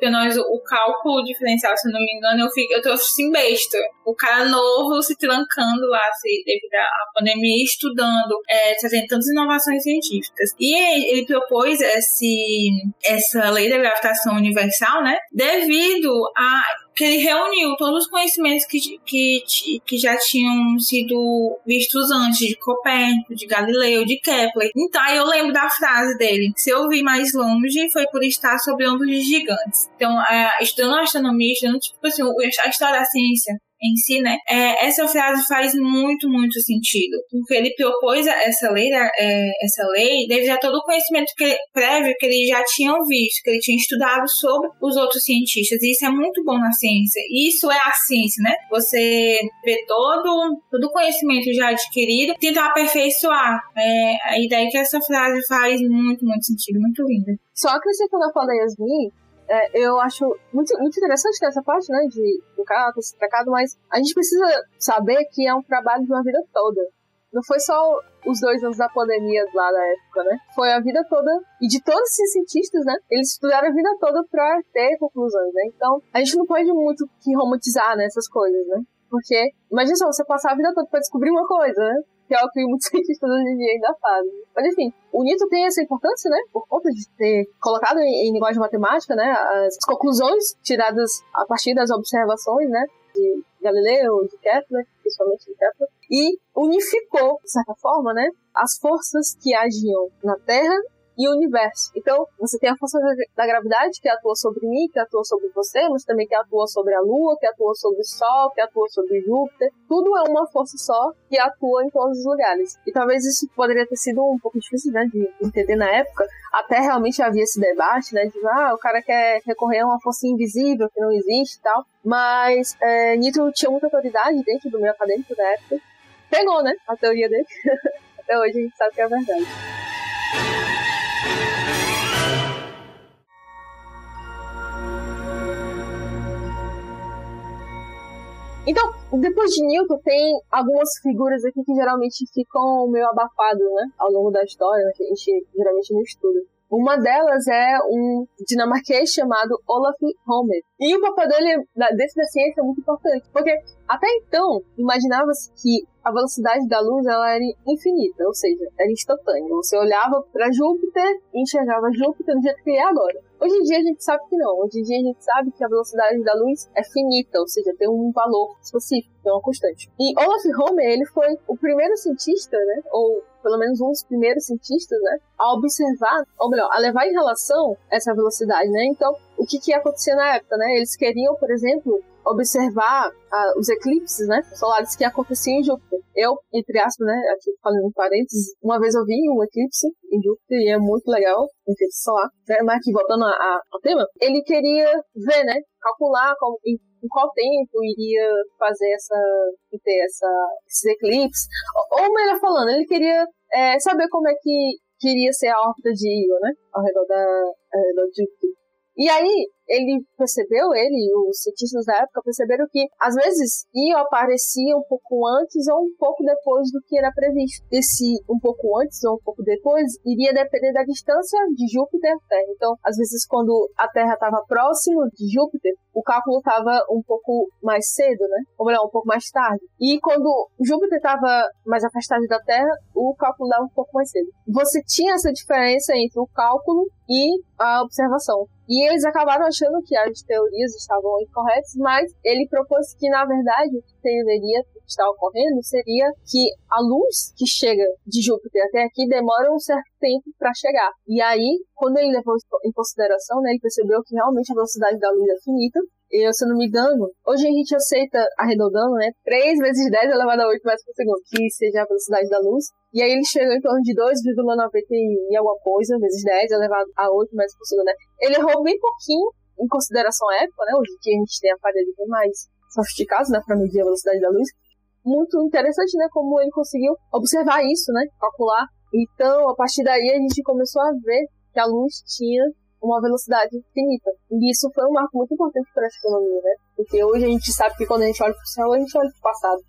Penaliza o cálculo diferencial, se não me engano, eu, fico, eu tô assim besta. O cara novo se trancando lá, se, devido à pandemia, estudando, é, trazendo tantas inovações científicas. E ele, propôs esse, essa lei da gravitação universal, né? Devido a que ele reuniu todos os conhecimentos que, que, que já tinham sido vistos antes, de Copérnico, de Galileu, de Kepler. Então, eu lembro da frase dele: se eu vi mais longe, foi por estar sobre ombros de gigantes. Então, é, estudando astronomia, estudando, tipo assim, a história da ciência, em si, né? É, essa frase faz muito, muito sentido. Porque ele propôs essa lei, né, é, essa lei devido a todo o conhecimento que, prévio que ele já tinha visto, que ele tinha estudado sobre os outros cientistas. E isso é muito bom na ciência. Isso é a ciência, né? Você vê todo, todo o conhecimento já adquirido, tentar aperfeiçoar. É, a ideia que essa frase faz muito, muito sentido, muito linda. Só acrescentando a fala da Yasmin, é, eu acho muito, muito interessante essa parte, né, de, do cara ter se tracado, mas a gente precisa saber que é um trabalho de uma vida toda. não foi só os dois anos da pandemia lá da época, né? Foi a vida toda, e de todos esses cientistas, né? Eles estudaram a vida toda pra ter conclusões, né? Então, a gente não pode muito que romantizar, né, essas coisas, né? Porque, imagina só, você passar a vida toda pra descobrir uma coisa, né? Que é o que muitos cientistas hoje em dia ainda fazem. Mas enfim, o Newton tem essa importância, né? Por conta de ter colocado em, em linguagem matemática, né? As conclusões tiradas a partir das observações, né? De Galileu, de Kepler, principalmente de Kepler, e unificou, de certa forma, né, as forças que agiam na Terra e o universo. Então, você tem a força da gravidade que atua sobre mim, que atua sobre você, mas também que atua sobre a Lua, que atua sobre o Sol, que atua sobre Júpiter. Tudo é uma força só que atua em todos os lugares. E talvez isso poderia ter sido um pouco difícil, né, de entender na época. Até realmente havia esse debate, né, de ah, o cara quer recorrer a uma força invisível que não existe e tal. Mas é, Newton tinha muita autoridade dentro do meio acadêmico da época. Pegou, né, a teoria dele. Até hoje a gente sabe que é verdade. Então, depois de Newton, tem algumas figuras aqui que geralmente ficam meio abafadas, né? Ao longo da história, que a gente geralmente não estuda. Uma delas é um dinamarquês chamado Olaf Homer. E o papel dele dentro da ciência é muito importante, porque até então imaginava-se que a velocidade da luz ela era infinita, ou seja, era instantânea. Você olhava para Júpiter e enxergava Júpiter do jeito que é agora. Hoje em dia a gente sabe que não. Hoje em dia a gente sabe que a velocidade da luz é finita, ou seja, tem um valor específico, é uma constante. E Olaf Homer, ele foi o primeiro cientista, né, ou pelo menos um dos primeiros cientistas, né, a observar, ou melhor, a levar em relação essa velocidade, né? Então, o que que ia acontecer na época, né? Eles queriam, por exemplo, observar uh, os eclipses, né, solares que aconteciam em Júpiter. Eu, entre aspas, né, aqui falando em parênteses, uma vez eu vi um eclipse em Júpiter e é muito legal, um eclipse solar, né, mas aqui voltando ao tema, ele queria ver, né, calcular como, em, em qual tempo iria fazer essa, ter essa, esses eclipses, ou, ou melhor falando, ele queria é, saber como é que queria ser a órbita de Io, né, ao redor da, ao redor de Júpiter. E aí, ele percebeu, ele e os cientistas da época perceberam que, às vezes, Io aparecia um pouco antes ou um pouco depois do que era previsto. Esse um pouco antes ou um pouco depois iria depender da distância de Júpiter à Terra. Então, às vezes, quando a Terra estava próximo de Júpiter, o cálculo estava um pouco mais cedo, né? Ou melhor, um pouco mais tarde. E quando Júpiter estava mais afastado da Terra, o cálculo dava um pouco mais cedo. Você tinha essa diferença entre o cálculo e a observação. E eles acabaram achando que as teorias estavam incorretas, mas ele propôs que, na verdade, o que deveria estar ocorrendo seria que a luz que chega de Júpiter até aqui demora um certo tempo para chegar. E aí, quando ele levou em consideração, né, ele percebeu que realmente a velocidade da luz é finita, eu, se eu não me engano, hoje a gente aceita, arredondando, né? 3 vezes 10 elevado a 8 metros por segundo, que seja a velocidade da luz. E aí ele chegou em torno de 2,90 e alguma coisa, vezes 10 elevado a 8 metros por segundo, né? Ele errou bem pouquinho em consideração à época, né? Hoje dia a gente tem aparelhos mais sofisticados, né? Pra medir a velocidade da luz. Muito interessante, né? Como ele conseguiu observar isso, né? Calcular. Então, a partir daí a gente começou a ver que a luz tinha uma velocidade finita. E isso foi um marco muito importante para a astronomia, né? Porque hoje a gente sabe que quando a gente olha para o céu, a gente olha para o passado.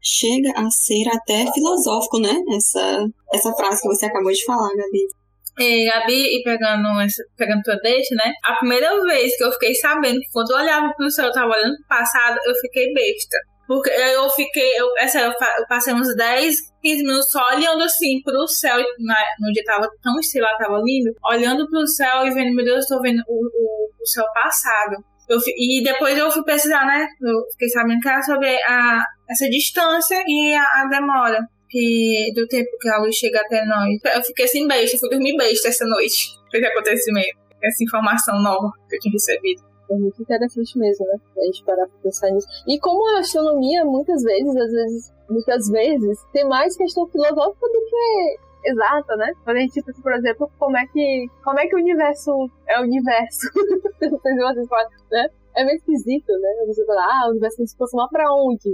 Chega a ser até filosófico, né? Essa, essa frase que você acabou de falar, Gabi. E Gabi, e pegando, pegando tua deixa, né? A primeira vez que eu fiquei sabendo que quando eu olhava pro céu, eu tava olhando pro passado, eu fiquei besta. Porque eu fiquei, eu, essa, eu passei uns 10, 15 minutos só olhando assim pro céu, na, no dia tava tão estrelado, tava lindo, olhando pro céu e vendo, meu Deus, eu tô vendo o, o, o céu passado. Eu, e depois eu fui pesquisar, né? Eu fiquei sabendo que era sobre a, essa distância e a, a demora que, do tempo que a luz chega até nós. Eu fiquei assim besta, fui dormir besta essa noite, esse acontecimento, essa informação nova que eu tinha recebido. É muito interessante mesmo, né? A gente parar pra pensar nisso. E como a astronomia, muitas vezes, às vezes, muitas vezes, tem mais questão filosófica do que exata, né? Quando a gente pensa, por exemplo, como é que, como é que o universo é o universo. Vocês podem, né? é meio esquisito, né? Você fala, ah, o universo tem se aproximar pra onde?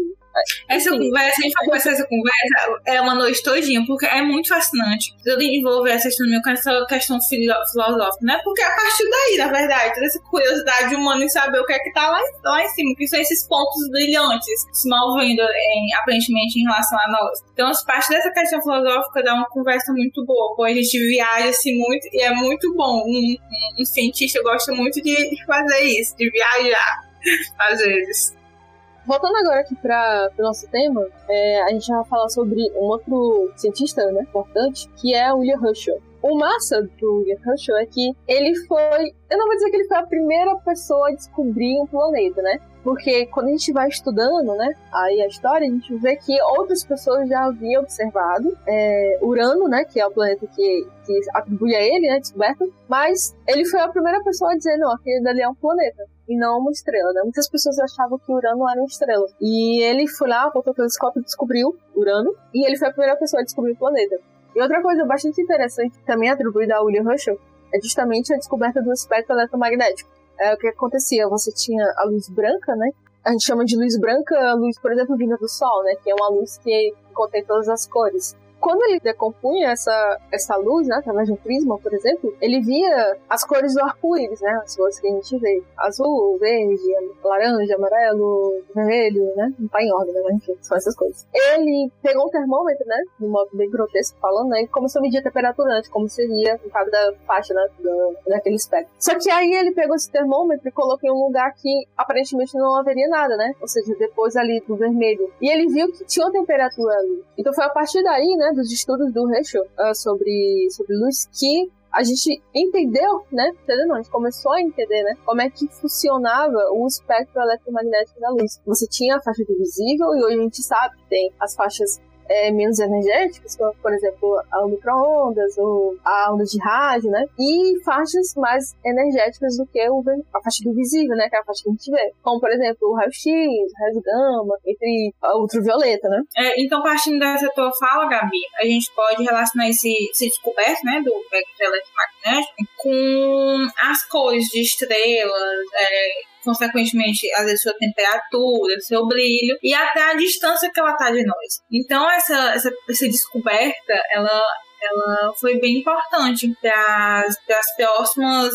Essa conversa, a gente vai começar essa conversa é uma noite todinha, porque é muito fascinante. Eu envolver essa astronomia com essa questão filosófica, né? Porque é a partir daí, na verdade, toda essa curiosidade humana em saber o que é que tá lá, lá em cima, que são esses pontos brilhantes se movendo em, aparentemente em relação a nós. Então, as partes dessa questão filosófica dá uma conversa muito boa, pô, a gente viaja assim muito e é muito bom. Um, um, um cientista gosta muito de fazer isso, de viajar, às vezes. Voltando agora aqui para o nosso tema, é, a gente vai falar sobre um outro cientista né, importante, que é William Herschel. O massa do William Herschel é que ele foi. Eu não vou dizer que ele foi a primeira pessoa a descobrir um planeta, né? Porque quando a gente vai estudando, né, aí a história, a gente vê que outras pessoas já haviam observado é, Urano, né, que é o planeta que, que atribui a ele, né, descoberto, mas ele foi a primeira pessoa a dizer, não, aquele dali é um planeta e não uma estrela, né? Muitas pessoas achavam que Urano era uma estrela. E ele foi lá, apontou o telescópio e descobriu Urano, e ele foi a primeira pessoa a descobrir o planeta. E outra coisa bastante interessante, também atribuída a William Herschel, é justamente a descoberta do espectro eletromagnético. É, o que acontecia? Você tinha a luz branca, né? A gente chama de luz branca a luz, por exemplo, vinda do Sol, né? Que é uma luz que contém todas as cores quando ele decompunha essa, essa luz, né, através de um prisma, por exemplo, ele via as cores do arco-íris, né, as cores que a gente vê. Azul, verde, laranja, amarelo, vermelho, né, não tá em ordem, né, mas enfim, são essas coisas. Ele pegou um termômetro, né, de um modo bem grotesco falando, né, e começou a medir a temperatura antes, como seria no caso da faixa, né, do, daquele espectro. Só que aí ele pegou esse termômetro e colocou em um lugar que aparentemente não haveria nada, né, ou seja, depois ali do vermelho. E ele viu que tinha uma temperatura ali. Então foi a partir daí, né, dos estudos do Herschel uh, sobre, sobre luz que a gente entendeu, né? Entendeu? Não, a gente começou a entender, né? Como é que funcionava o espectro eletromagnético da luz. Você tinha a faixa visível e hoje a gente sabe que tem as faixas é, menos energéticas, como, por exemplo, a microondas ou a onda de rádio, né? E faixas mais energéticas do que o, a faixa do visível, né? Que é a faixa que a gente vê. Como, por exemplo, o raio-x, raio gama, entre ultravioleta, né? É, então, partindo dessa tua fala, Gabi, a gente pode relacionar esse, esse descoberto, né, do espectro eletromagnético com as cores de estrelas, é, consequentemente, às vezes, sua temperatura, seu brilho e até a distância que ela está de nós. Então, essa, essa, essa descoberta, ela, ela foi bem importante para as próximas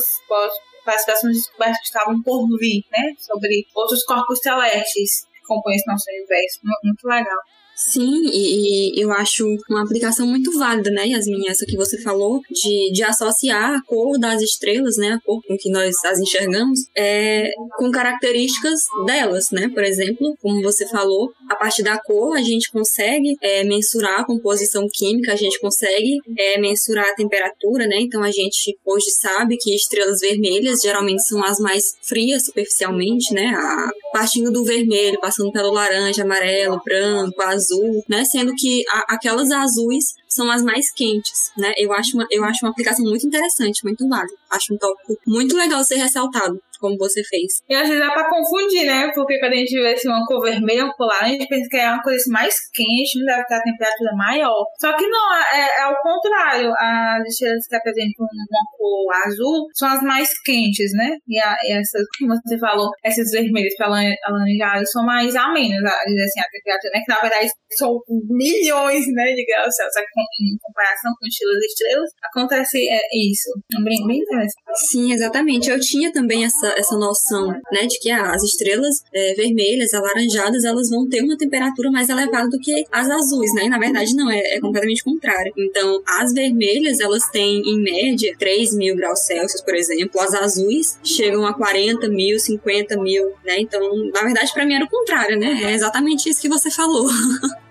para as próximas descobertas que estavam por vir, né? Sobre outros corpos celestes que compõem esse nosso universo. Muito legal. Sim, e, e, eu acho uma aplicação muito válida, né, Yasmin, essa que você falou, de, de associar a cor das estrelas, né, a cor com que nós as enxergamos, é, com características delas, né, por exemplo, como você falou, a partir da cor a gente consegue é, mensurar a composição química, a gente consegue é, mensurar a temperatura, né, então a gente hoje sabe que estrelas vermelhas geralmente são as mais frias superficialmente, né, a, partindo do vermelho, passando pelo laranja, amarelo, branco, azul, né? Sendo que a, aquelas azuis são as mais quentes, né? Eu acho uma, eu acho uma aplicação muito interessante, muito válida. Acho um tópico muito legal ser ressaltado como você fez. E às vezes dá pra confundir, né? Porque quando a gente vê assim, uma cor vermelha, uma cor laranja, a gente pensa que é uma coisa assim, mais quente, não deve ter a temperatura maior. Só que não, é, é ao contrário. As estrelas que apresentam uma cor azul são as mais quentes, né? E, a, e essas, como você falou, essas vermelhas alaranjadas são mais amenas, assim, a temperatura, né? Que na verdade são milhões, né, de graus Celsius. Em comparação com estrelas e estrelas, acontece é, isso. Bem, bem interessante. Sim, exatamente. Eu tinha também essa essa, noção, né, de que ah, as estrelas é, vermelhas, alaranjadas, elas vão ter uma temperatura mais elevada do que as azuis, né? E na verdade não, é, é completamente contrário. Então, as vermelhas, elas têm, em média, 3 mil graus Celsius, por exemplo. As azuis chegam a 40 mil, 50 mil, né? Então, na verdade, para mim era o contrário, né? É exatamente isso que você falou.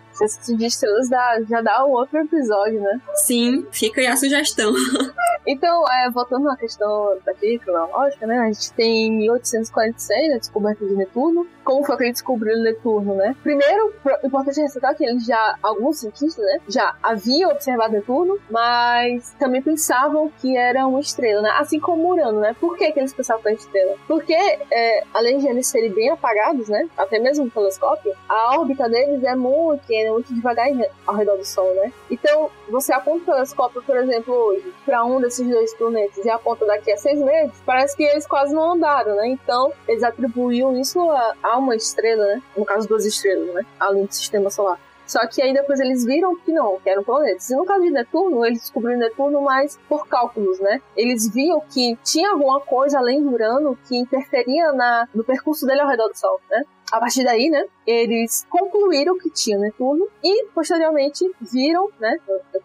De estrelas dá, já dá um outro episódio, né? Sim, fica aí a sugestão. então, é, voltando à questão daqui, cronológica, né? A gente tem 1846, a descoberta de Netuno. Como foi que ele descobriu Netuno, né? Primeiro, importante ressaltar que eles já, alguns cientistas, né? Já haviam observado Netuno, mas também pensavam que era uma estrela, né? Assim como Urano, né? Por que, que eles pensavam que era estrela? Porque, é, além de eles serem bem apagados, né? Até mesmo no telescópio, a órbita deles é muito pequena, muito devagar ao redor do Sol, né? Então, você aponta o telescópio, por exemplo, hoje, para um desses dois planetas e aponta daqui a seis meses, parece que eles quase não andaram, né? Então, eles atribuíam isso a, a uma estrela, né? No caso, duas estrelas, né? Além do sistema solar. Só que aí depois eles viram que não, que eram planetas. E no caso de Netuno, eles descobriram Netuno mais por cálculos, né? Eles viam que tinha alguma coisa além do Urano que interferia na, no percurso dele ao redor do Sol, né? A partir daí, né, eles concluíram que tinha Netuno e, posteriormente, viram, né,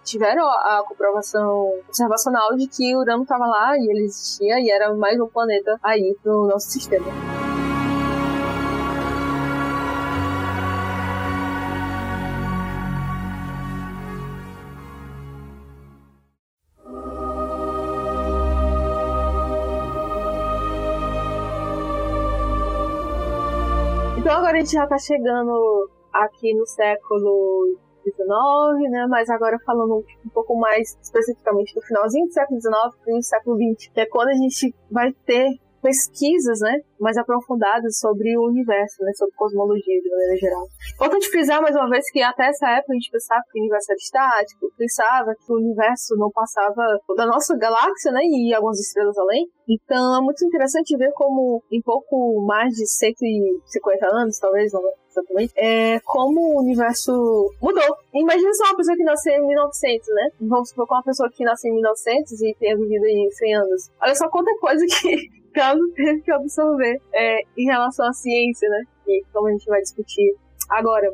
tiveram a, a comprovação observacional de que Urano estava lá e ele existia e era mais um planeta aí no nosso sistema. Então agora a gente já está chegando aqui no século XIX, né? Mas agora falando um pouco mais especificamente do finalzinho do século XIX e do século XX, que é quando a gente vai ter pesquisas, né, mais aprofundadas sobre o universo, né, sobre cosmologia de maneira geral. Importante frisar mais uma vez que até essa época a gente pensava que o universo era estático, pensava que o universo não passava da nossa galáxia, né, e algumas estrelas além. Então é muito interessante ver como em pouco mais de 150 anos, talvez, não exatamente, é, como o universo mudou. Imagina só uma pessoa que nasceu em 1900, né? Vamos supor uma pessoa que nasceu em 1900 e tenha vivido aí 100 anos. Olha só quanta coisa que caso teve que absorver é, em relação à ciência, né? E como a gente vai discutir agora.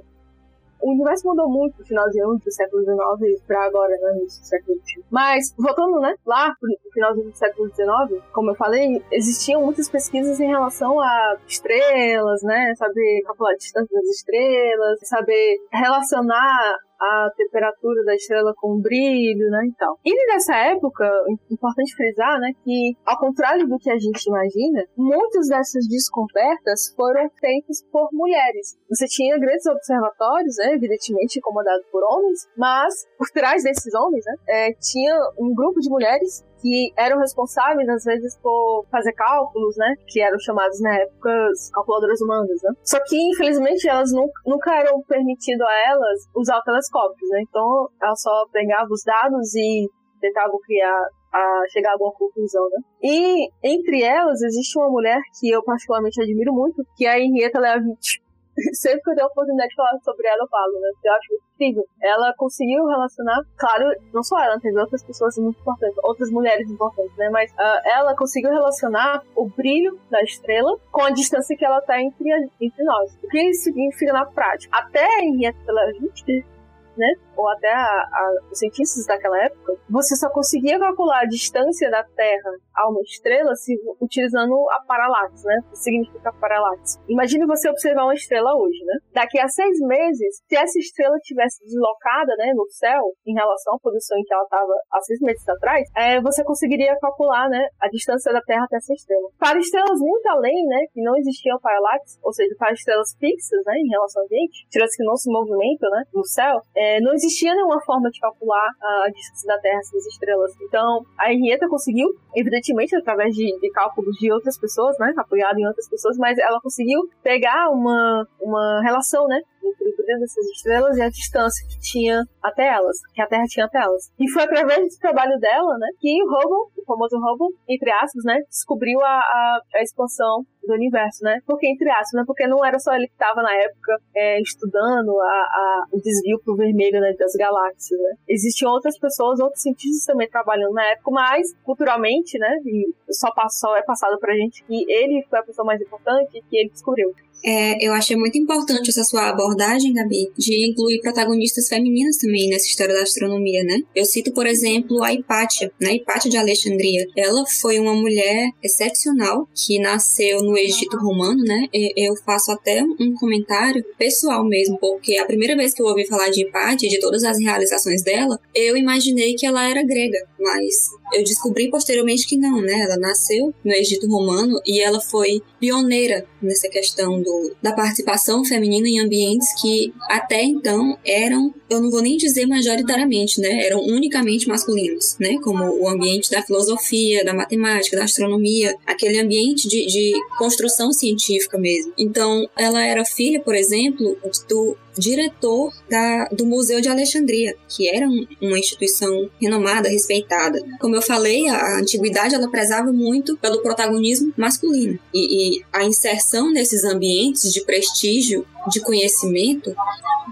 O universo mudou muito no finalzinho do século XIX para agora, né, no século XX. Mas, voltando, né, lá pro finalzinho do século XIX, como eu falei, existiam muitas pesquisas em relação a estrelas, né, saber calcular a distância das estrelas, saber relacionar a temperatura da estrela com brilho, né, e tal. E nessa época, importante frisar, né, que ao contrário do que a gente imagina, muitas dessas descobertas foram feitas por mulheres. Você tinha grandes observatórios, né, evidentemente comandados por homens, mas por trás desses homens, né, é, tinha um grupo de mulheres que eram responsáveis, às vezes, por fazer cálculos, né? Que eram chamados na época calculadoras humanas, né? Só que, infelizmente, elas nunca, nunca eram permitido a elas usar telescópios, né? Então, elas só pegavam os dados e tentavam criar a chegar a alguma conclusão, né? E entre elas existe uma mulher que eu particularmente admiro muito, que é a Henrietta Leavitt. Sempre que eu tenho a oportunidade de falar sobre ela, eu falo, né? Eu acho incrível. Ela conseguiu relacionar, claro, não só ela, teve outras pessoas muito importantes, outras mulheres importantes, né? Mas uh, ela conseguiu relacionar o brilho da estrela com a distância que ela está entre, entre nós. O que isso significa na prática? Até em Estrela 20, né? Ou até a, a, os cientistas daquela época, você só conseguia calcular a distância da Terra a uma estrela se, utilizando a paralaxe, né? O que significa paralaxe. Imagine você observar uma estrela hoje, né? Daqui a seis meses, se essa estrela tivesse deslocada, né, no céu, em relação à posição em que ela estava há seis meses atrás, é, você conseguiria calcular, né, a distância da Terra até essa estrela. Para estrelas muito além, né, que não existiam paralaxe, ou seja, para estrelas fixas, né, em relação a gente, estrelas que não se movimentam, né, no céu, é, é, não existia nenhuma forma de calcular a distância da Terra das estrelas. Então, a Henrietta conseguiu, evidentemente, através de, de cálculos de outras pessoas, né, apoiado em outras pessoas, mas ela conseguiu pegar uma, uma relação, né, entre o brilho dessas estrelas e a distância que tinha até elas, que a Terra tinha até elas. E foi através desse trabalho dela, né, que o Hubble, o famoso Hubble, entre aspas, né, descobriu a, a, a expansão do universo, né? Porque, entre aspas, né? Porque não era só ele que estava na época é, estudando a, a, o desvio pro vermelho né, das galáxias, né? Existiam outras pessoas, outros cientistas também trabalhando na época, mas culturalmente, né? E só, só é passado pra gente que ele foi a pessoa mais importante que ele descobriu. É, eu achei muito importante essa sua abordagem, Gabi, de incluir protagonistas femininas também nessa história da astronomia, né? Eu cito, por exemplo, a Hipátia, né? Hipátia de Alexandria. Ela foi uma mulher excepcional que nasceu no Egito Romano, né? Eu faço até um comentário pessoal mesmo, porque a primeira vez que eu ouvi falar de Hipátia, de todas as realizações dela, eu imaginei que ela era grega, mas eu descobri posteriormente que não, né? Ela nasceu no Egito Romano e ela foi pioneira nessa questão do, da participação feminina em ambientes que até então eram, eu não vou nem dizer majoritariamente, né? Eram unicamente masculinos, né? Como o ambiente da filosofia, da matemática, da astronomia, aquele ambiente de, de construção científica mesmo. Então, ela era filha, por exemplo, do diretor da, do Museu de Alexandria, que era um, uma instituição renomada, respeitada. Como eu falei, a, a antiguidade ela prezava muito pelo protagonismo masculino e, e a inserção nesses ambientes de prestígio, de conhecimento,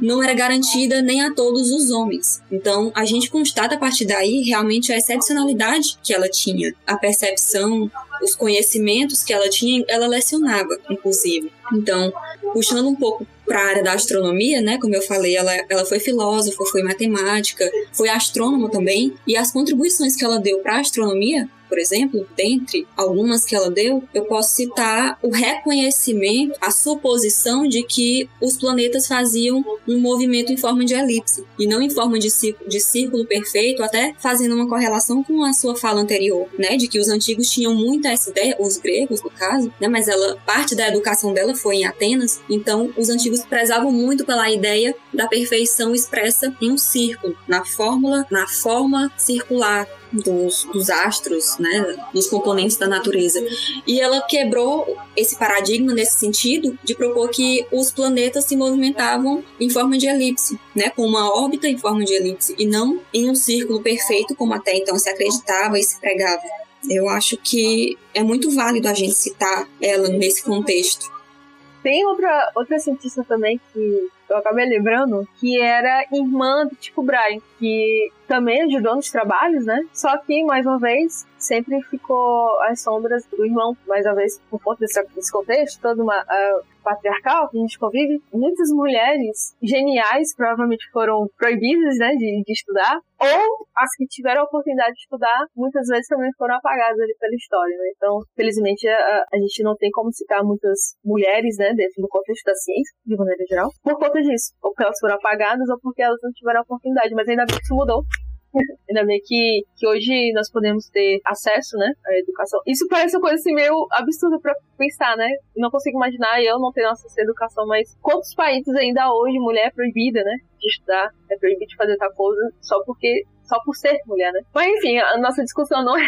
não era garantida nem a todos os homens. Então, a gente constata a partir daí realmente a excepcionalidade que ela tinha, a percepção, os conhecimentos que ela tinha, ela lecionava, inclusive. Então, puxando um pouco para a área da astronomia, né? Como eu falei, ela, ela foi filósofa, foi matemática, foi astrônoma também, e as contribuições que ela deu para a astronomia por exemplo, dentre algumas que ela deu, eu posso citar o reconhecimento, a suposição de que os planetas faziam um movimento em forma de elipse e não em forma de círculo, de círculo perfeito, até fazendo uma correlação com a sua fala anterior, né, de que os antigos tinham muito essa ideia, os gregos no caso, né, mas ela parte da educação dela foi em Atenas, então os antigos prezavam muito pela ideia da perfeição expressa em um círculo, na fórmula, na forma circular dos, dos astros, né, dos componentes da natureza. E ela quebrou esse paradigma nesse sentido de propor que os planetas se movimentavam em forma de elipse, né, com uma órbita em forma de elipse e não em um círculo perfeito como até então se acreditava e se pregava. Eu acho que é muito válido a gente citar ela nesse contexto. Tem outra, outra cientista também que eu acabei lembrando, que era irmã do Tipo Brian, que também ajudou nos trabalhos, né? Só que, mais uma vez, sempre ficou às sombras do irmão, mais uma vez, por conta desse, desse contexto, todo uma, uh, patriarcal que a gente convive, muitas mulheres geniais provavelmente foram proibidas, né, de, de estudar, ou as que tiveram a oportunidade de estudar, muitas vezes também foram apagadas ali pela história, né? Então, felizmente, a, a gente não tem como citar muitas mulheres, né, dentro do contexto da ciência, de maneira geral, por conta disso. Ou porque elas foram apagadas, ou porque elas não tiveram a oportunidade. Mas ainda bem que isso mudou. Ainda bem que, que hoje nós podemos ter acesso, né, à educação. Isso parece uma coisa assim meio absurda para pensar, né? Não consigo imaginar eu não ter acesso à educação, mas quantos países ainda hoje mulher é proibida, né, de estudar, é proibida de fazer tal coisa só porque só por ser mulher, né? Mas enfim, a nossa discussão não é,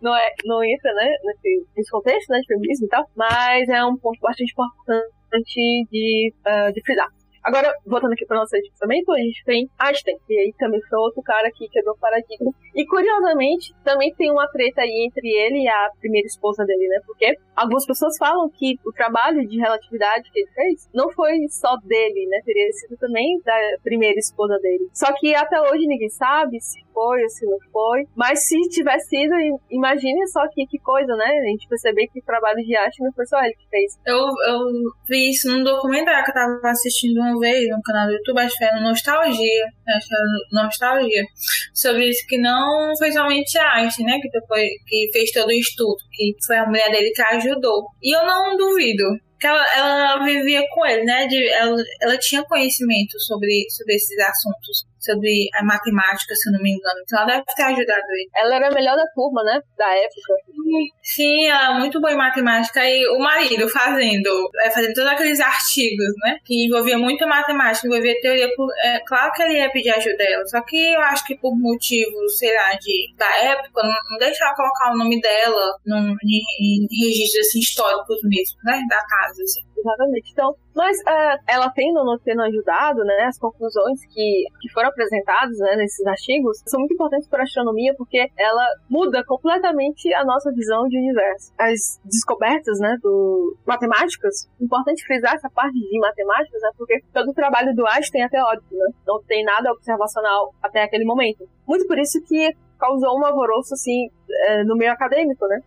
não é, não entra, né, nesse, nesse contexto, né, de feminismo e tal, mas é um ponto bastante importante de, uh, de frisar. Agora, voltando aqui para o nosso pensamento, a gente tem Einstein, que aí também foi outro cara que quebrou o paradigma. E curiosamente, também tem uma treta aí entre ele e a primeira esposa dele, né? Porque algumas pessoas falam que o trabalho de relatividade que ele fez não foi só dele, né? Teria sido também da primeira esposa dele. Só que até hoje ninguém sabe se foi se não foi. Mas se tivesse sido, imagine só que, que coisa, né? A gente perceber que o trabalho de Einstein não foi só ele que fez. Eu, eu vi isso num documentário que eu tava assistindo uma vez no canal do YouTube, acho que era Nostalgia, acho que era Nostalgia, sobre isso que não foi somente a Einstein, né, que, depois, que fez todo o estudo, que foi a mulher dele que ajudou. E eu não duvido que ela, ela vivia com ele, né? De, ela, ela tinha conhecimento sobre, sobre esses assuntos sobre a matemática, se eu não me engano. Então ela deve ter ajudado ele. Ela era a melhor da turma, né? Da época. Sim, ela é muito boa em matemática. E o marido fazendo, é, fazendo todos aqueles artigos, né? Que envolvia muito matemática, envolvia teoria. É, claro que ele ia pedir ajuda dela. Só que eu acho que por motivos, sei lá, de, da época, não, não deixava colocar o nome dela num, em, em registros assim, históricos mesmo, né? Da casa, assim. Exatamente. Então, mas uh, ela tendo ou não tendo ajudado, né, as conclusões que, que foram apresentadas né, nesses artigos são muito importantes para a astronomia porque ela muda completamente a nossa visão de universo. As descobertas, né, do matemáticas, importante frisar essa parte de matemáticas, né, porque todo o trabalho do Einstein é teórico, né, não tem nada observacional até aquele momento. Muito por isso que causou um alvoroço assim eh, no meio acadêmico, né?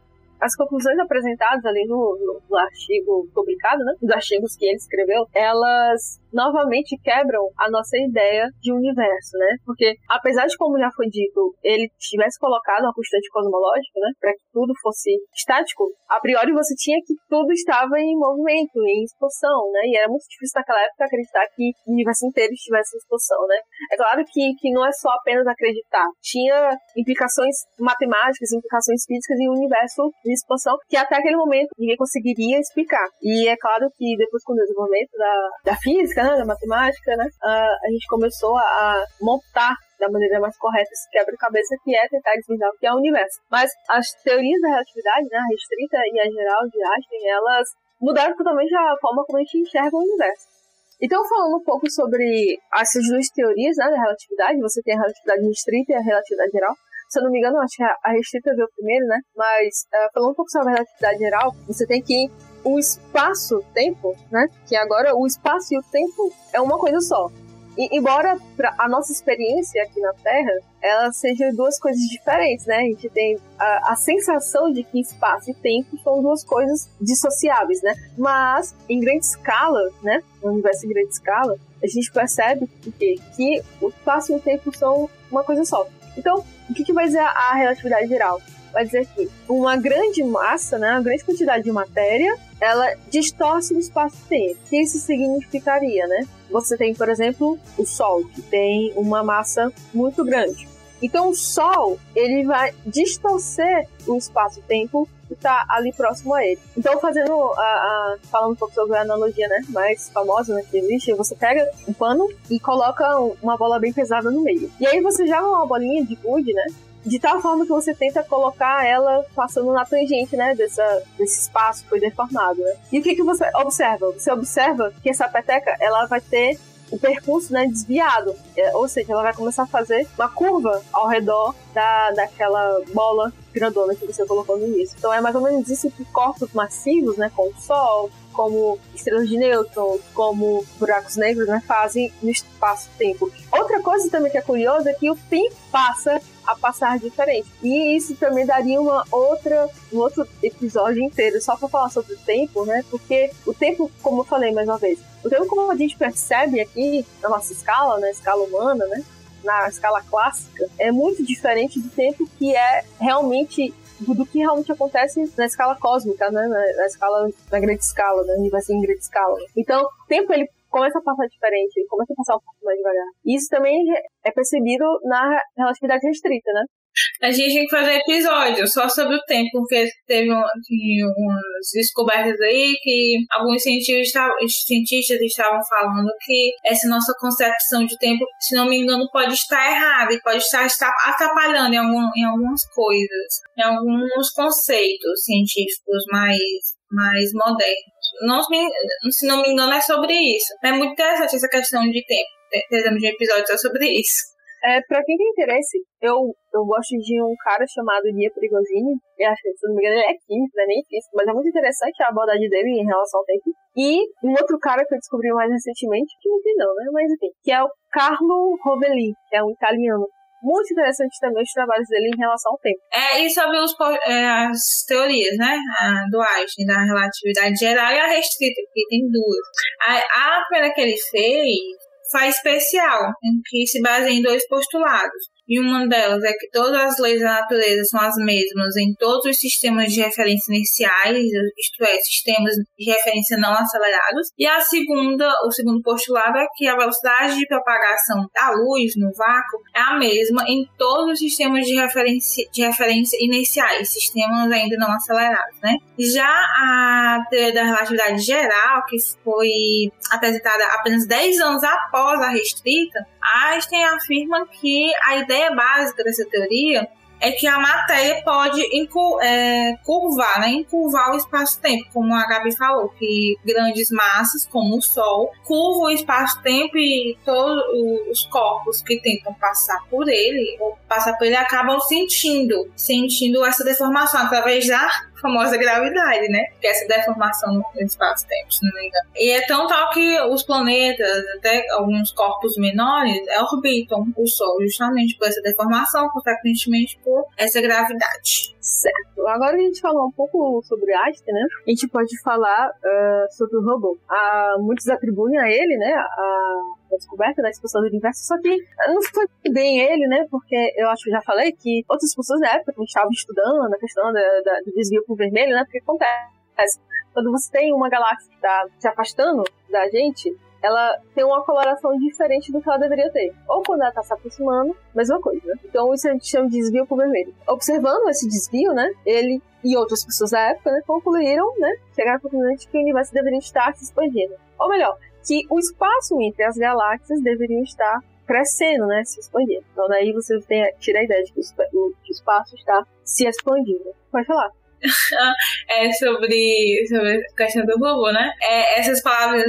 As conclusões apresentadas ali no, no, no artigo publicado, né, dos artigos que ele escreveu, elas novamente quebram a nossa ideia de universo, né? Porque, apesar de, como já foi dito, ele tivesse colocado uma constante cosmológica, né? Para que tudo fosse estático, a priori você tinha que tudo estava em movimento, em expansão, né? E era muito difícil naquela época acreditar que o universo inteiro estivesse em expansão, né? É claro que, que não é só apenas acreditar. Tinha implicações matemáticas, implicações físicas em um universo em expansão que até aquele momento ninguém conseguiria explicar. E é claro que depois com o desenvolvimento da, da física, da matemática, né, a gente começou a montar da maneira mais correta esse quebra-cabeça que é tentar desvendar o que é o universo. Mas as teorias da relatividade, né, a restrita e a geral de Einstein, elas mudaram totalmente a forma como a gente enxerga o universo. Então, falando um pouco sobre essas duas teorias né, da relatividade, você tem a relatividade restrita e a relatividade geral. Se eu não me engano, acho que a restrita veio primeiro, né? Mas, uh, falando um pouco sobre a relatividade geral, você tem que o espaço-tempo, né? Que agora o espaço e o tempo é uma coisa só. E, embora a nossa experiência aqui na Terra ela seja duas coisas diferentes, né? A gente tem a, a, sensação de que espaço e tempo são duas coisas dissociáveis, né? Mas em grande escala, né? No universo em grande escala, a gente percebe que, que o espaço e o tempo são uma coisa só. Então, o que, que vai dizer a relatividade geral? Vai dizer que uma grande massa, né, uma grande quantidade de matéria, ela distorce o espaço-tempo. O que isso significaria, né? Você tem, por exemplo, o Sol, que tem uma massa muito grande. Então, o Sol, ele vai distorcer o espaço-tempo que está ali próximo a ele. Então, fazendo a, a, falando um pouco sobre a analogia, né, mais famosa né, que existe, você pega um pano e coloca uma bola bem pesada no meio. E aí você joga uma bolinha de gude, né, de tal forma que você tenta colocar ela passando na tangente, né, dessa, desse espaço que foi deformado, né? E o que que você observa? Você observa que essa peteca, ela vai ter o percurso né, desviado, é, ou seja, ela vai começar a fazer uma curva ao redor da, daquela bola grandona que você colocou no início. Então é mais ou menos isso que corpos massivos, né, como o Sol, como estrelas de nêutrons, como buracos negros, né, fazem no espaço-tempo. Outra coisa também que é curiosa é que o tempo passa a passar diferente. E isso também daria uma outra, um outro episódio inteiro só para falar sobre o tempo, né? Porque o tempo, como eu falei mais uma vez, o tempo como a gente percebe aqui na nossa escala, na escala humana, né? Na escala clássica, é muito diferente do tempo que é realmente do que realmente acontece na escala cósmica, né? Na, na escala, na grande escala, né? Universo em grande escala. Então, o tempo ele começa a passar diferente, ele começa a passar um pouco mais devagar. Isso também é percebido na relatividade restrita, né? A gente tem que fazer episódio só sobre o tempo, porque teve um, umas descobertas aí que alguns cientistas, cientistas estavam falando que essa nossa concepção de tempo, se não me engano, pode estar errada e pode estar, estar atrapalhando em, algum, em algumas coisas, em alguns conceitos científicos mais, mais modernos. Não, se não me engano, é sobre isso. É muito interessante essa questão de tempo. Teremos um episódio só sobre isso. É, pra quem tem interesse, eu, eu gosto de um cara chamado Guia Perigosini. Eu acho que, se não me engano, ele é químico, não é nem físico, mas é muito interessante a abordagem dele em relação ao tempo. E um outro cara que eu descobri mais recentemente, que não tem não, né? Mas enfim, que é o Carlo Rovelli, que é um italiano muito interessante também os trabalhos dele em relação ao tempo. É, e sobre os, é, as teorias, né? A, do Einstein, da relatividade geral e a restrita, que tem duas. A, a primeira que ele fez faz especial, em que se baseia em dois postulados. E uma delas é que todas as leis da natureza são as mesmas em todos os sistemas de referência iniciais, isto é, sistemas de referência não acelerados. E a segunda, o segundo postulado é que a velocidade de propagação da luz no vácuo é a mesma em todos os sistemas de referência, de referência iniciais, sistemas ainda não acelerados, né? Já a teoria da relatividade geral, que foi apresentada apenas 10 anos após a restrita, Einstein afirma que a ideia básica dessa teoria é que a matéria pode é, curvar, né, encurvar o espaço-tempo, como a Gabi falou, que grandes massas, como o Sol, curvam o espaço-tempo e todos os corpos que tentam passar por ele, ou passar por ele, acabam sentindo, sentindo essa deformação através da famosa gravidade, né? Que é essa deformação no espaço-tempo, se não me engano. E é tão tal que os planetas, até alguns corpos menores, orbitam o Sol justamente por essa deformação, consequentemente por essa gravidade. Certo. Agora a gente falou um pouco sobre Einstein, né? A gente pode falar uh, sobre o Hubble. Uh, muitos atribuem a ele, né? A descoberta da expansão do universo, só que não foi bem ele, né? Porque eu acho que já falei que outras pessoas na época estavam estudando a questão da, da, do desvio pro vermelho, né? Porque acontece. Quando você tem uma galáxia que está se afastando da gente, ela tem uma coloração diferente do que ela deveria ter. Ou quando ela está se aproximando, mesma coisa. Então isso a gente chama de desvio pro vermelho. Observando esse desvio, né, ele e outras pessoas da época, né, concluíram, né, chegaram à conclusão de que o universo deveria estar se expandindo. Ou melhor, que o espaço entre as galáxias deveria estar crescendo, né, se expandindo. Então daí você tem, tira a ideia de que o espaço está se expandindo. Pode falar. é sobre, sobre a questão do Google, né? É, essas palavras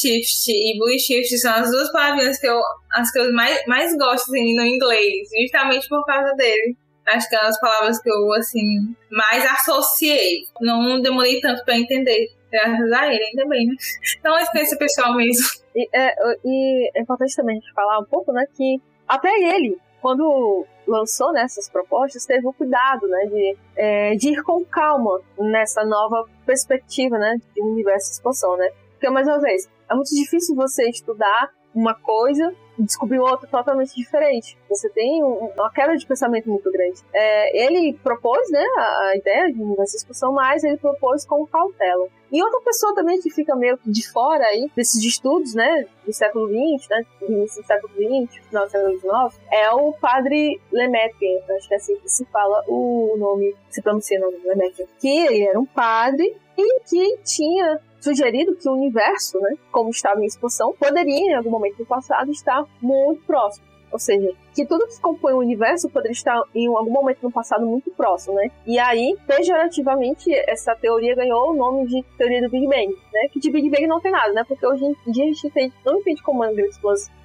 Shift e Blue Shift são as duas palavras que eu, as que eu mais, mais gosto assim, no inglês, justamente por causa dele. Acho que é as palavras que eu, assim, mais associei. Não demorei tanto para entender. Graças a ele, ainda bem, né? Então, é experiência pessoal mesmo. E é, e é importante também falar um pouco, né, que até ele, quando lançou né, essas propostas, teve o cuidado né, de, é, de ir com calma nessa nova perspectiva né, de universo de expansão. Né? Porque, mais uma vez, é muito difícil você estudar uma coisa descobrir outra totalmente diferente. Você tem uma quebra de pensamento muito grande. É, ele propôs né, a, ideia de de expansão, mas ele propôs com cautela. E outra pessoa também que fica meio de fora aí desses estudos, né, do século XX, né, do início do século XX, final do século XIX, é o padre Lemaitre, acho que é assim que se fala o nome, se pronuncia o nome Lemaitre, que ele era um padre e que tinha sugerido que o universo, né, como estava em expansão, poderia em algum momento do passado estar muito próximo. Ou seja, que tudo que compõe o universo poderia estar em algum momento no passado muito próximo, né? E aí, pejorativamente, essa teoria ganhou o nome de teoria do Big Bang, né? Que de Big Bang não tem nada, né? Porque hoje em dia a gente não entende como grande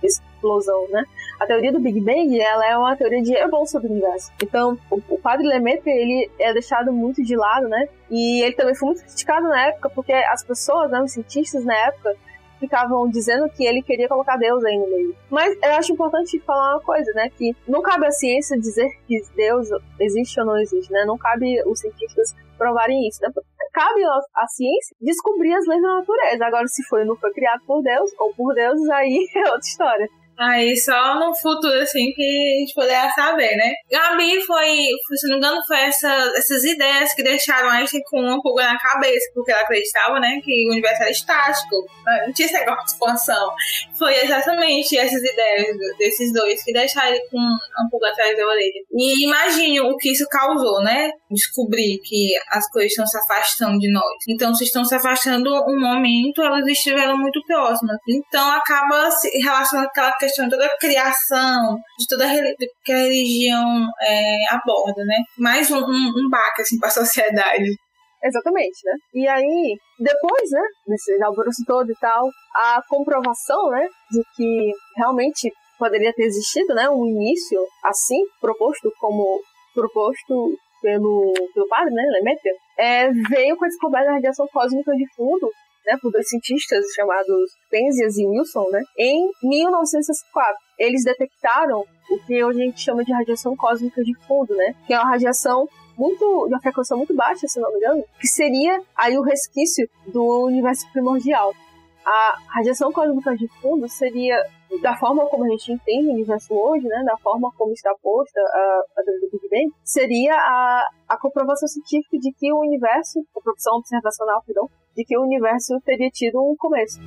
explosão, né? A teoria do Big Bang, ela é uma teoria de evolução do universo. Então, o, o padre Lemaitre, ele é deixado muito de lado, né? E ele também foi muito criticado na época, porque as pessoas, né, os cientistas na época, ficavam dizendo que ele queria colocar Deus aí no meio. Mas eu acho importante falar uma coisa, né? Que não cabe à ciência dizer que Deus existe ou não existe, né? Não cabe os cientistas provarem isso, né? Cabe à ciência descobrir as leis da natureza. Agora, se foi ou não foi criado por Deus ou por deuses, aí é outra história. Aí só no futuro, assim, que a gente poderá saber, né? Gabi foi, se não me engano, foi essa, essas ideias que deixaram a gente com uma pulga na cabeça, porque ela acreditava, né, que o universo era estático, né? não tinha esse negócio de expansão. Foi exatamente essas ideias desses dois que deixaram ele com uma pulga atrás da orelha. E imagine o que isso causou, né? Descobrir que as coisas estão se afastando de nós. Então, se estão se afastando um momento, elas estiveram muito próximas. Então, acaba se relacionando aquela questão de toda a criação, de toda a que a religião é, aborda, né? Mais um, um, um baque, assim, para a sociedade. Exatamente, né? E aí, depois, né, desse alvoroço todo e tal, a comprovação, né, de que realmente poderia ter existido, né, um início assim, proposto como proposto pelo, pelo padre, né, Lemaitre, é, veio com a descoberta da radiação cósmica de fundo né, por dois cientistas chamados Penzias e Wilson, né, em 1964. Eles detectaram o que a gente chama de radiação cósmica de fundo, né, que é uma radiação muito de uma frequência muito baixa, se não me engano, que seria aí o resquício do universo primordial. A radiação cósmica de fundo seria da forma como a gente entende o universo hoje, né, da forma como está posta a, a do Big Bang, seria a, a comprovação científica de que o universo, a comprovação observacional, perdão, de que o universo teria tido um começo.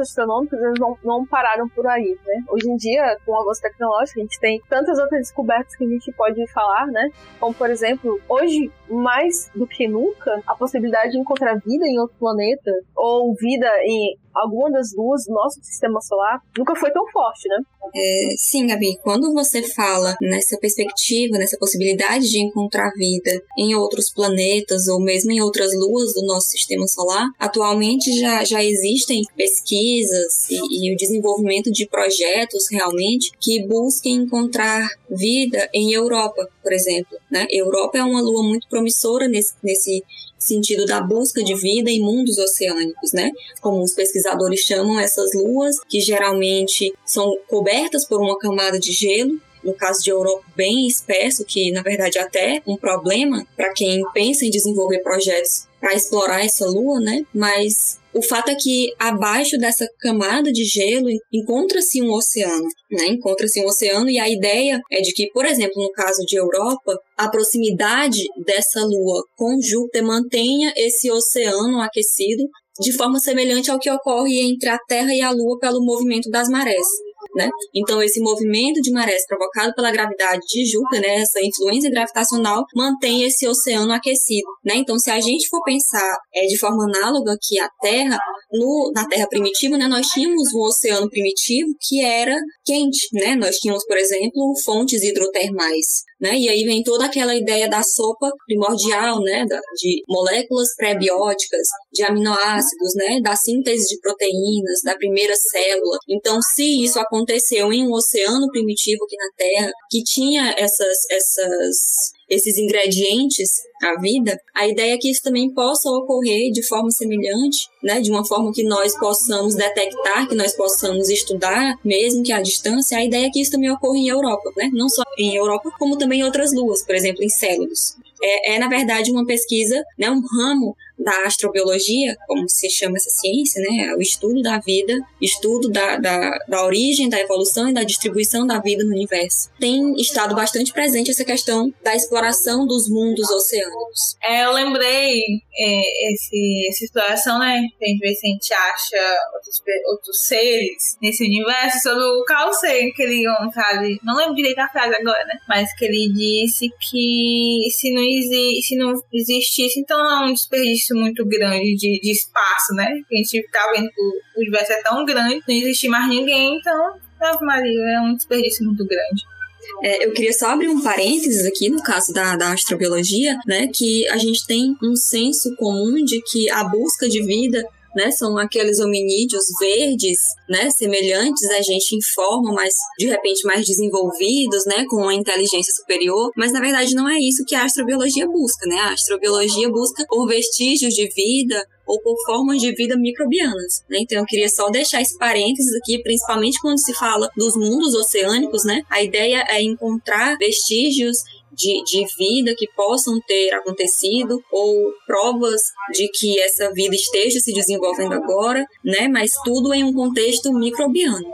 Astronômicas não, não pararam por aí, né? Hoje em dia, com o avanço tecnológico, a gente tem tantas outras descobertas que a gente pode falar, né? Como, por exemplo, hoje, mais do que nunca, a possibilidade de encontrar vida em outro planeta ou vida em alguma das luas do nosso sistema solar nunca foi tão forte, né? É, sim, Gabi, quando você fala nessa perspectiva, nessa possibilidade de encontrar vida em outros planetas ou mesmo em outras luas do nosso sistema solar, atualmente já, já existem pesquisas e, e o desenvolvimento de projetos realmente que busquem encontrar vida em Europa, por exemplo. Né? Europa é uma lua muito promissora nesse, nesse sentido da busca de vida em mundos oceânicos, né? Como os pesquisadores chamam essas luas, que geralmente são cobertas por uma camada de gelo, no caso de Europa, bem espesso, que na verdade é até um problema para quem pensa em desenvolver projetos para explorar essa lua, né? Mas o fato é que abaixo dessa camada de gelo encontra-se um oceano, né? Encontra-se um oceano e a ideia é de que, por exemplo, no caso de Europa, a proximidade dessa lua com Júpiter mantenha esse oceano aquecido de forma semelhante ao que ocorre entre a Terra e a Lua pelo movimento das marés. Né? Então, esse movimento de marés provocado pela gravidade de Júpiter, né, essa influência gravitacional, mantém esse oceano aquecido. Né? Então, se a gente for pensar é, de forma análoga que a Terra, no, na Terra primitiva, né, nós tínhamos um oceano primitivo que era quente. Né? Nós tínhamos, por exemplo, fontes hidrotermais. Né? E aí vem toda aquela ideia da sopa primordial, né? De moléculas pré-bióticas, de aminoácidos, né? Da síntese de proteínas, da primeira célula. Então, se isso aconteceu em um oceano primitivo aqui na Terra, que tinha essas, essas esses ingredientes à vida, a ideia é que isso também possa ocorrer de forma semelhante, né, de uma forma que nós possamos detectar, que nós possamos estudar, mesmo que à distância, a ideia é que isso também ocorra em Europa, né, não só em Europa, como também em outras luas, por exemplo, em Célulos. É, é, na verdade, uma pesquisa, né, um ramo da astrobiologia, como se chama essa ciência, né? É o estudo da vida, estudo da, da, da origem, da evolução e da distribuição da vida no universo. Tem estado bastante presente essa questão da exploração dos mundos oceânicos. É, eu lembrei é, esse, essa exploração, né? A gente se a gente acha outros, outros seres nesse universo, sobre o Carl Sagan, que ele, sabe, não lembro direito a frase agora, né? Mas que ele disse que se não, exi se não existisse, então é um desperdício muito grande de, de espaço, né? A gente tá vendo que o universo é tão grande, não existe mais ninguém, então, Ave Maria, é um desperdício muito grande. É, eu queria só abrir um parênteses aqui no caso da, da astrobiologia, né, que a gente tem um senso comum de que a busca de vida né? São aqueles hominídeos verdes, né? Semelhantes a gente em forma, mas de repente mais desenvolvidos, né? Com uma inteligência superior. Mas na verdade não é isso que a astrobiologia busca, né? A astrobiologia busca por vestígios de vida, ou por formas de vida microbianas. Né? Então eu queria só deixar esse parênteses aqui, principalmente quando se fala dos mundos oceânicos, né? A ideia é encontrar vestígios de, de vida que possam ter acontecido ou provas de que essa vida esteja se desenvolvendo agora, né? Mas tudo em um contexto microbiano.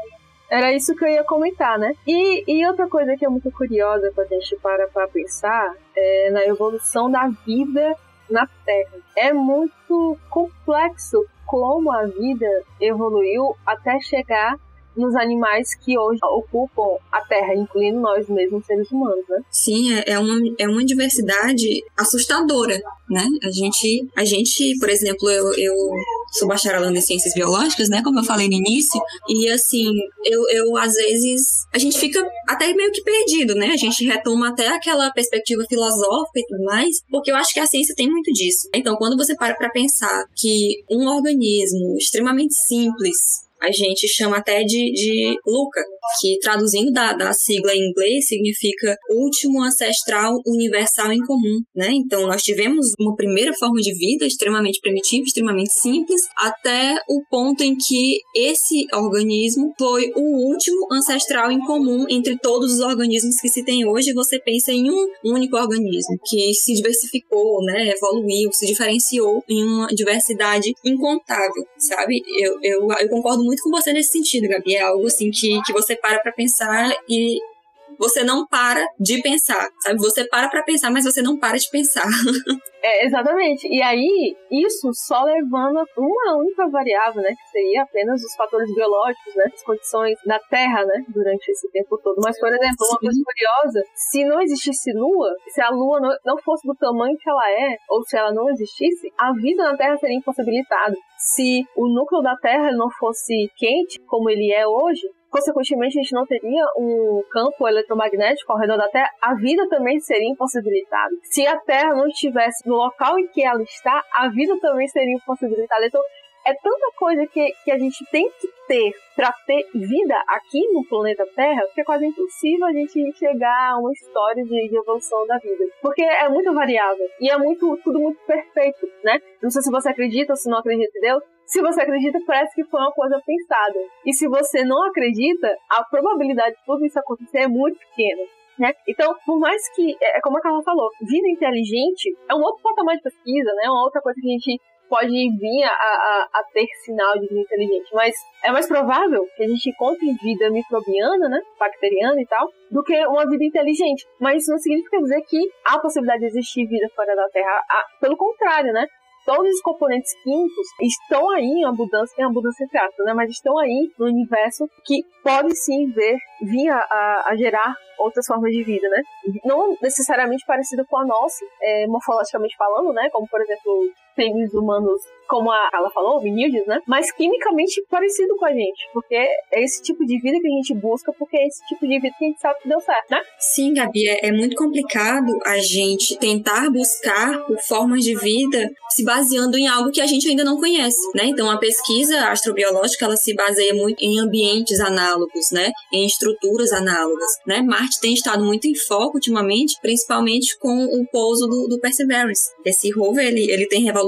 Era isso que eu ia comentar, né? E, e outra coisa que é muito curiosa quando a gente para para pensar é na evolução da vida na Terra. É muito complexo como a vida evoluiu até chegar nos animais que hoje ocupam a Terra, incluindo nós mesmos, seres humanos, né? Sim, é, é uma, é uma diversidade assustadora, né? A gente, a gente por exemplo, eu, eu sou bacharelando em ciências biológicas, né? Como eu falei no início, e assim, eu, eu às vezes, a gente fica até meio que perdido, né? A gente retoma até aquela perspectiva filosófica e tudo mais, porque eu acho que a ciência tem muito disso. Então, quando você para para pensar que um organismo extremamente simples, a gente chama até de, de Luca, que traduzindo da, da sigla em inglês significa último ancestral universal em comum, né? Então nós tivemos uma primeira forma de vida extremamente primitiva, extremamente simples, até o ponto em que esse organismo foi o último ancestral em comum entre todos os organismos que se tem hoje. Você pensa em um único organismo que se diversificou, né? Evoluiu, se diferenciou em uma diversidade incontável, sabe? Eu, eu, eu concordo muito com você nesse sentido, Gabi. É algo assim que, que você para pra pensar e você não para de pensar, sabe? Você para pra pensar, mas você não para de pensar. é, exatamente. E aí, isso só levando uma única variável, né? Que seria apenas os fatores biológicos, né? As condições da Terra, né? Durante esse tempo todo. Mas, por exemplo, uma coisa curiosa, se não existisse Lua, se a Lua não fosse do tamanho que ela é, ou se ela não existisse, a vida na Terra seria impossibilitada. Se o núcleo da Terra não fosse quente, como ele é hoje, consequentemente a gente não teria um campo eletromagnético ao redor da Terra, a vida também seria impossibilitada. Se a Terra não estivesse no local em que ela está, a vida também seria impossibilitada. Então, é tanta coisa que, que a gente tem que ter para ter vida aqui no planeta Terra que é quase impossível a gente chegar a uma história de, de, evolução da vida. Porque é muito variável e é muito tudo muito perfeito, né? Não sei se você acredita ou se não acredita em Deus, se você acredita, parece que foi uma coisa pensada. E se você não acredita, a probabilidade de tudo isso acontecer é muito pequena. Né? Então, por mais que, é, é como a Carla falou, vida inteligente é um outro patamar de pesquisa, né? Uma outra coisa que a gente pode vir a, a, a, ter sinal de vida inteligente, mas é mais provável que a gente encontre vida microbiana, né, bacteriana e tal, do que uma vida inteligente. Mas isso não significa dizer que há possibilidade de existir vida fora da Terra. pelo contrário, né? todos os componentes químicos estão aí em abundância, em abundância entre né? Mas estão aí no universo que pode sim ver, vir a, a gerar outras formas de vida, né? Não necessariamente parecida com a nossa, é, morfologicamente falando, né? Como, por exemplo, seres humanos como a ela falou, vinídeos, né? Mas quimicamente parecido com a gente, porque é esse tipo de vida que a gente busca, porque é esse tipo de vida que a gente sabe que deu certo, né? Sim, Gabi, é, é muito complicado a gente tentar buscar por formas de vida se baseando em algo que a gente ainda não conhece, né? Então a pesquisa astrobiológica ela se baseia muito em ambientes análogos, né? Em estruturas análogas, né? Marte tem estado muito em foco ultimamente, principalmente com o pouso do, do Perseverance. Esse rover ele, ele tem revolucionado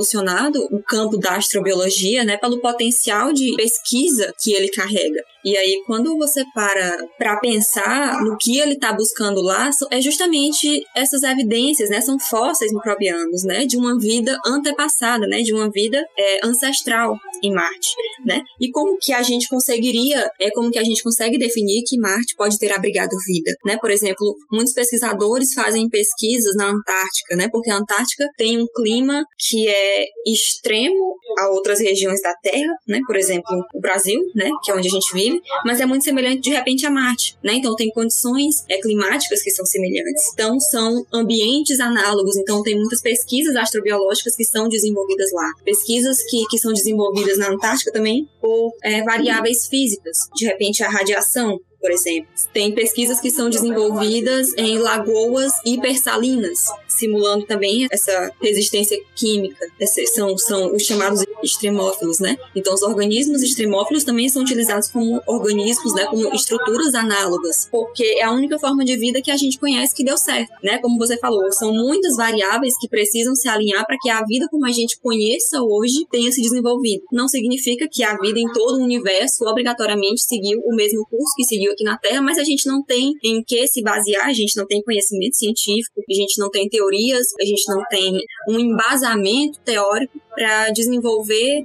o campo campo da astrobiologia, né, pelo potencial de pesquisa que ele carrega. E aí, quando você para para pensar no que ele está buscando lá, é justamente essas evidências, né? São fósseis microbianos, né? De uma vida antepassada, né? De uma vida é, ancestral em Marte, né? E como que a gente conseguiria, é como que a gente consegue definir que Marte pode ter abrigado vida, né? Por exemplo, muitos pesquisadores fazem pesquisas na Antártica, né? Porque a Antártica tem um clima que é extremo a outras regiões da Terra, né? Por exemplo, o Brasil, né? Que é onde a gente vive mas é muito semelhante de repente a Marte, né? Então tem condições é, climáticas que são semelhantes. Então são ambientes análogos, então tem muitas pesquisas astrobiológicas que são desenvolvidas lá. Pesquisas que, que são desenvolvidas na Antártica também por é, variáveis físicas, de repente a radiação, por exemplo. Tem pesquisas que são desenvolvidas em lagoas hipersalinas, simulando também essa resistência química. São, são os chamados extremófilos, né? Então, os organismos extremófilos também são utilizados como organismos, né? Como estruturas análogas, porque é a única forma de vida que a gente conhece que deu certo, né? Como você falou, são muitas variáveis que precisam se alinhar para que a vida como a gente conheça hoje tenha se desenvolvido. Não significa que a vida em todo o universo obrigatoriamente seguiu o mesmo curso que seguiu aqui na Terra, mas a gente não tem em que se basear, a gente não tem conhecimento científico, a gente não tem teorias, a gente não tem um embasamento teórico para desenvolver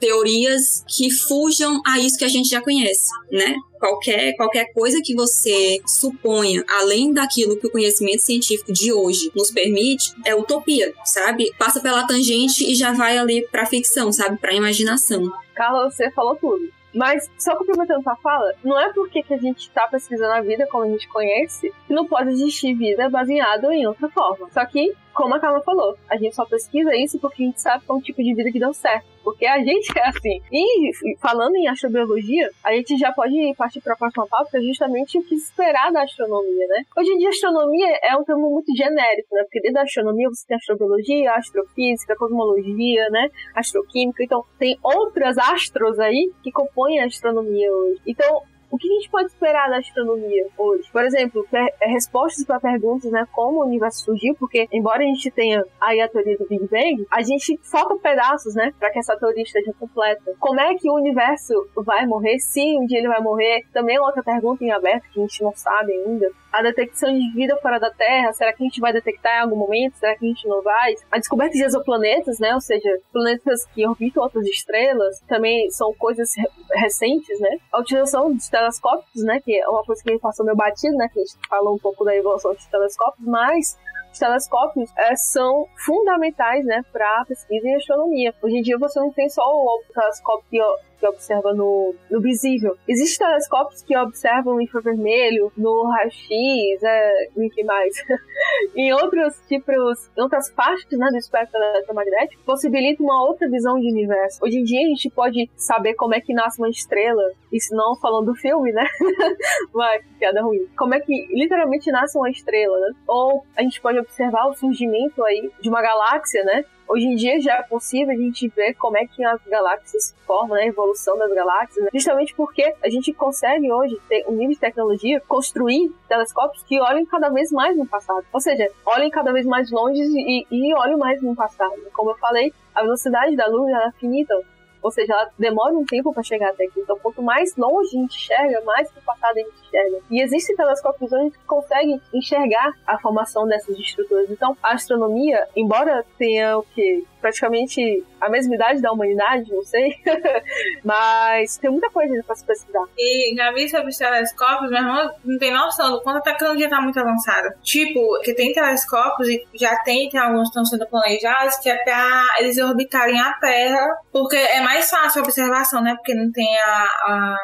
teorias que fujam a isso que a gente já conhece, né? Qualquer, qualquer coisa que você suponha, além daquilo que o conhecimento científico de hoje nos permite, é utopia, sabe? Passa pela tangente e já vai ali para ficção, sabe? Para imaginação. Carla, você falou tudo. Mas, só complementando sua fala, não é porque que a gente está pesquisando a vida como a gente conhece que não pode existir vida baseada em outra forma. Só que como a Carla falou, a gente só pesquisa isso porque a gente sabe qual é tipo de vida que deu certo. Porque a gente é assim. E falando em astrobiologia, a gente já pode partir para a próxima pauta, é justamente o que esperar da astronomia, né? Hoje em dia, astronomia é um termo muito genérico, né? Porque dentro da astronomia você tem astrobiologia, astrofísica, cosmologia, né? Astroquímica. Então, tem outras astros aí que compõem a astronomia hoje. Então, o que a gente pode esperar da astronomia hoje? Por exemplo, é, respostas para perguntas, né, como o universo surgiu, porque embora a gente tenha aí a teoria do Big Bang, a gente falta pedaços, né, para que essa teoria esteja completa. Como é que o universo vai morrer? Se um dia ele vai morrer, também é outra pergunta em aberto que a gente não sabe ainda a detecção de vida fora da Terra, será que a gente vai detectar em algum momento? Será que a gente não vai? A descoberta de exoplanetas, né? Ou seja, planetas que orbitam outras estrelas, também são coisas recentes, né? A utilização dos telescópios, né? Que é uma coisa que passou meio batido, né? Que a gente falou um pouco da evolução dos telescópios, mas os telescópios é, são fundamentais né, para pesquisa em astronomia. Hoje em dia você não tem só o telescópio que observa no, no visível. Existem telescópios que observam infravermelho, no raio-x, é, que mais? em outros tipos, em outras partes né, do espectro eletromagnético, possibilita uma outra visão de universo. Hoje em dia a gente pode saber como é que nasce uma estrela, isso não falando do filme, né? Vai, piada ruim. Como é que literalmente nasce uma estrela, né? Ou a gente pode observar o surgimento aí de uma galáxia, né? Hoje em dia já é possível a gente ver como é que as galáxias se formam, né? a evolução das galáxias, né? justamente porque a gente consegue hoje ter um nível de tecnologia, construir telescópios que olhem cada vez mais no passado. Ou seja, olhem cada vez mais longe e, e olhem mais no passado. Como eu falei, a velocidade da luz é finita. Ou seja, ela demora um tempo para chegar até aqui. Então, quanto mais longe a gente enxerga, mais no passado a gente enxerga. E existem telescópios onde conseguem enxergar a formação dessas estruturas. Então, a astronomia, embora tenha o que praticamente a mesma idade da humanidade, não sei. Mas tem muita coisa pra se pesquisar. E já vi sobre os telescópios, meu irmão não tem noção do quanto a tecnologia tá muito avançada. Tipo, que tem telescópios e já tem, tem alguns que estão sendo planejados, que é pra eles orbitarem a Terra, porque é mais fácil a observação, né? Porque não tem a, a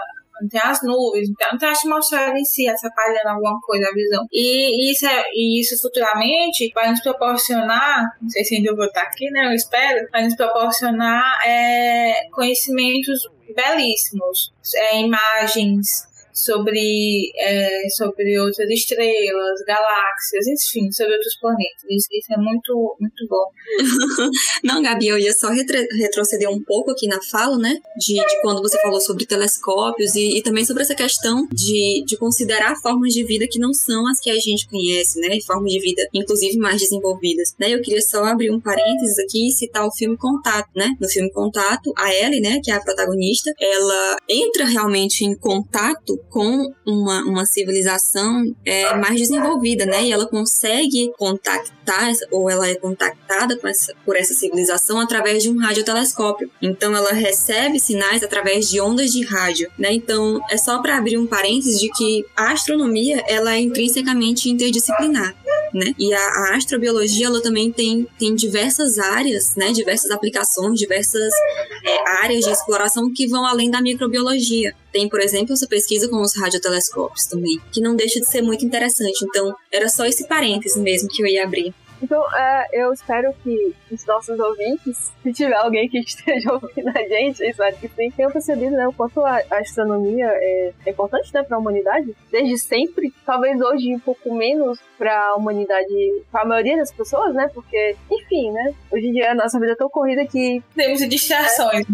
tem as nuvens, não tem a atmosfera em si atrapalhando alguma coisa a visão. E isso, é, e isso futuramente vai nos proporcionar, não sei se ainda eu vou estar aqui, né? Eu espero, vai nos proporcionar é, conhecimentos belíssimos, é, imagens sobre, é, sobre outras estrelas, galáxias, enfim, sobre outros planetas. Isso, isso é muito, muito bom. Não, Gabi, eu ia só retro retroceder um pouco aqui na fala, né? De, de quando você falou sobre telescópios e, e, também sobre essa questão de, de considerar formas de vida que não são as que a gente conhece, né? Formas de vida, inclusive, mais desenvolvidas. Né? Eu queria só abrir um parênteses aqui e citar o filme Contato, né? No filme Contato, a Ellie, né, que é a protagonista, ela entra realmente em contato com uma, uma civilização é, mais desenvolvida, né? E ela consegue contactar, ou ela é contactada essa, por essa civilização através de um radiotelescópio. Então ela recebe sinais através de ondas de rádio, né? Então é só para abrir um parênteses de que a astronomia ela é intrinsecamente interdisciplinar. Né? E a, a, astrobiologia ela também tem, tem diversas áreas, né? diversas aplicações, diversas é, áreas de exploração que vão além da microbiologia. Tem, por exemplo, essa pesquisa com os radiotelescópios também, que não deixa de ser muito interessante. Então, era só esse parêntese mesmo que eu ia abrir. Então, é, eu espero que os nossos ouvintes, se tiver alguém que esteja ouvindo a gente, espero que sim, tenham percebido né, o quanto a, a astronomia é, é importante né, para a humanidade, desde sempre. Talvez hoje um pouco menos para a humanidade, para a maioria das pessoas, né? Porque, enfim, né? Hoje em dia a nossa vida é tão corrida que. Temos distrações.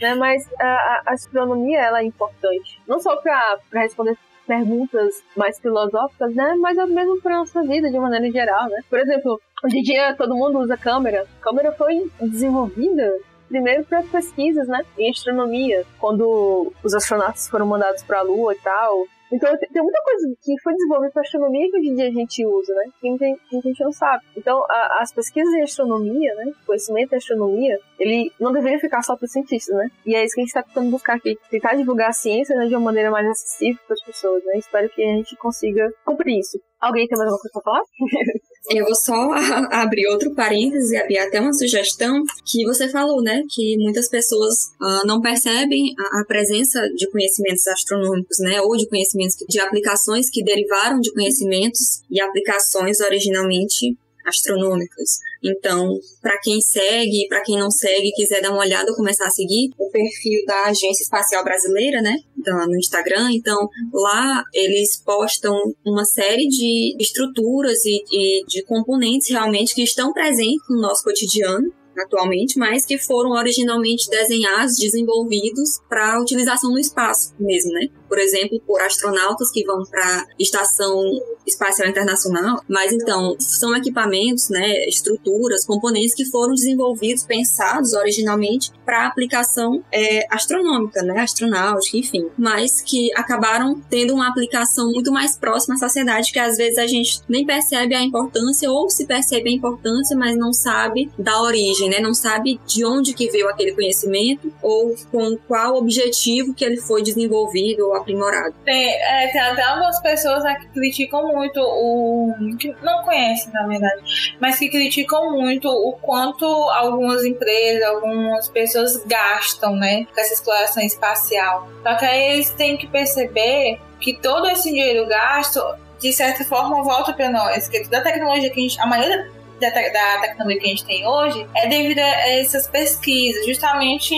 É, é né? Mas a, a astronomia ela é importante. Não só para responder perguntas mais filosóficas, né? Mas é mesmo para nossa vida de maneira geral, né? Por exemplo, hoje em dia todo mundo usa câmera. A câmera foi desenvolvida primeiro para pesquisas, né? Em astronomia, quando os astronautas foram mandados para a Lua e tal. Então tem muita coisa que foi desenvolvida para astronomia que hoje em dia a gente usa, né? Que a gente não sabe. Então a, as pesquisas em astronomia, né? O conhecimento em astronomia, ele não deveria ficar só para os cientistas, né? E é isso que a gente está tentando buscar aqui, tentar divulgar a ciência né, de uma maneira mais acessível para as pessoas, né? Espero que a gente consiga cumprir isso. Alguém tem mais alguma coisa para falar? Eu vou só abrir outro parêntese e abrir até uma sugestão que você falou, né? Que muitas pessoas uh, não percebem a, a, presença de conhecimentos astronômicos, né? Ou de conhecimentos de aplicações que derivaram de conhecimentos e aplicações originalmente astronômicas. Então, para quem segue, para quem não segue, quiser dar uma olhada ou começar a seguir o perfil da Agência Espacial Brasileira, né, no Instagram. Então, lá eles postam uma série de estruturas e, e de componentes realmente que estão presentes no nosso cotidiano atualmente, mas que foram originalmente desenhados, desenvolvidos para utilização no espaço mesmo, né? Por exemplo, por astronautas que vão para Estação Espacial Internacional, mas então são equipamentos, né, estruturas, componentes que foram desenvolvidos, pensados originalmente para aplicação é, astronômica, né, astronáutica, enfim, mas que acabaram tendo uma aplicação muito mais próxima à sociedade que às vezes a gente nem percebe a importância ou se percebe a importância, mas não sabe da origem, né? Não sabe de onde que veio aquele conhecimento ou com qual objetivo que ele foi desenvolvido ou aprimorado. Tem, é, tem até algumas pessoas né, que criticam muito o... que não conhecem, na verdade, mas que criticam muito o quanto algumas empresas, algumas pessoas gastam, né? Com essa exploração espacial. Só que aí eles têm que perceber que todo esse dinheiro gasto de certa forma volta para nós, que toda a tecnologia que a gente, a maioria da, da tecnologia que a gente tem hoje é devido a essas pesquisas, justamente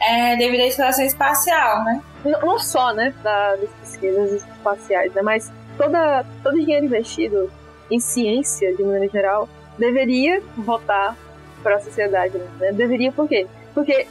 é, devido à exploração espacial, né? Não só, né, das pesquisas espaciais, né, mas toda, todo dinheiro investido em ciência, de maneira geral, deveria voltar para a sociedade, né? Deveria por quê? Porque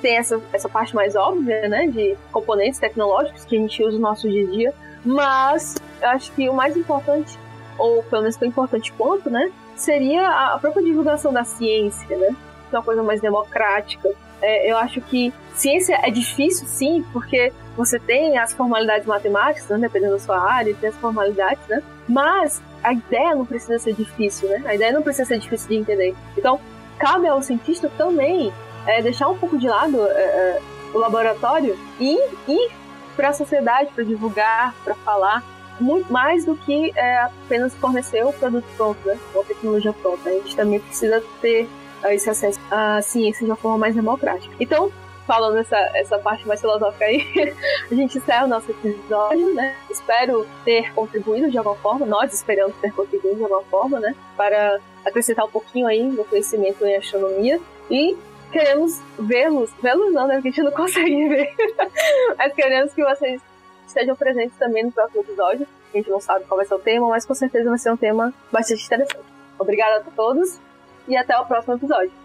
tem essa, essa parte mais óbvia, né, de componentes tecnológicos que a gente usa no nosso dia a dia, mas eu acho que o mais importante, ou pelo menos tão importante quanto, né, seria a própria divulgação da ciência, né? é uma coisa mais democrática. É, eu acho que ciência é difícil, sim, porque você tem as formalidades matemáticas, né, dependendo da sua área, tem as formalidades, né? Mas a ideia não precisa ser difícil, né? A ideia não precisa ser difícil de entender. Então, cabe ao cientista também é, deixar um pouco de lado é, é o laboratório e ir para a sociedade, para divulgar, para falar, muito mais do que é, apenas fornecer o produto pronto, né? Ou a tecnologia pronta. A gente também precisa ter é, esse acesso à ciência de uma forma mais democrática. Então, falando essa, essa parte mais filosófica aí, a gente encerra o nosso episódio, né? Espero ter contribuído de alguma forma, nós esperamos ter contribuído de alguma forma, né? Para acrescentar um pouquinho aí no conhecimento em astronomia. E queremos vê-los, vê-los não, né? Porque a gente não consegue ver. mas queremos que vocês estejam presentes também no próximo episódio. A gente não sabe qual vai ser o tema, mas com certeza vai ser um tema bastante interessante. Obrigada a todos e até o próximo episódio.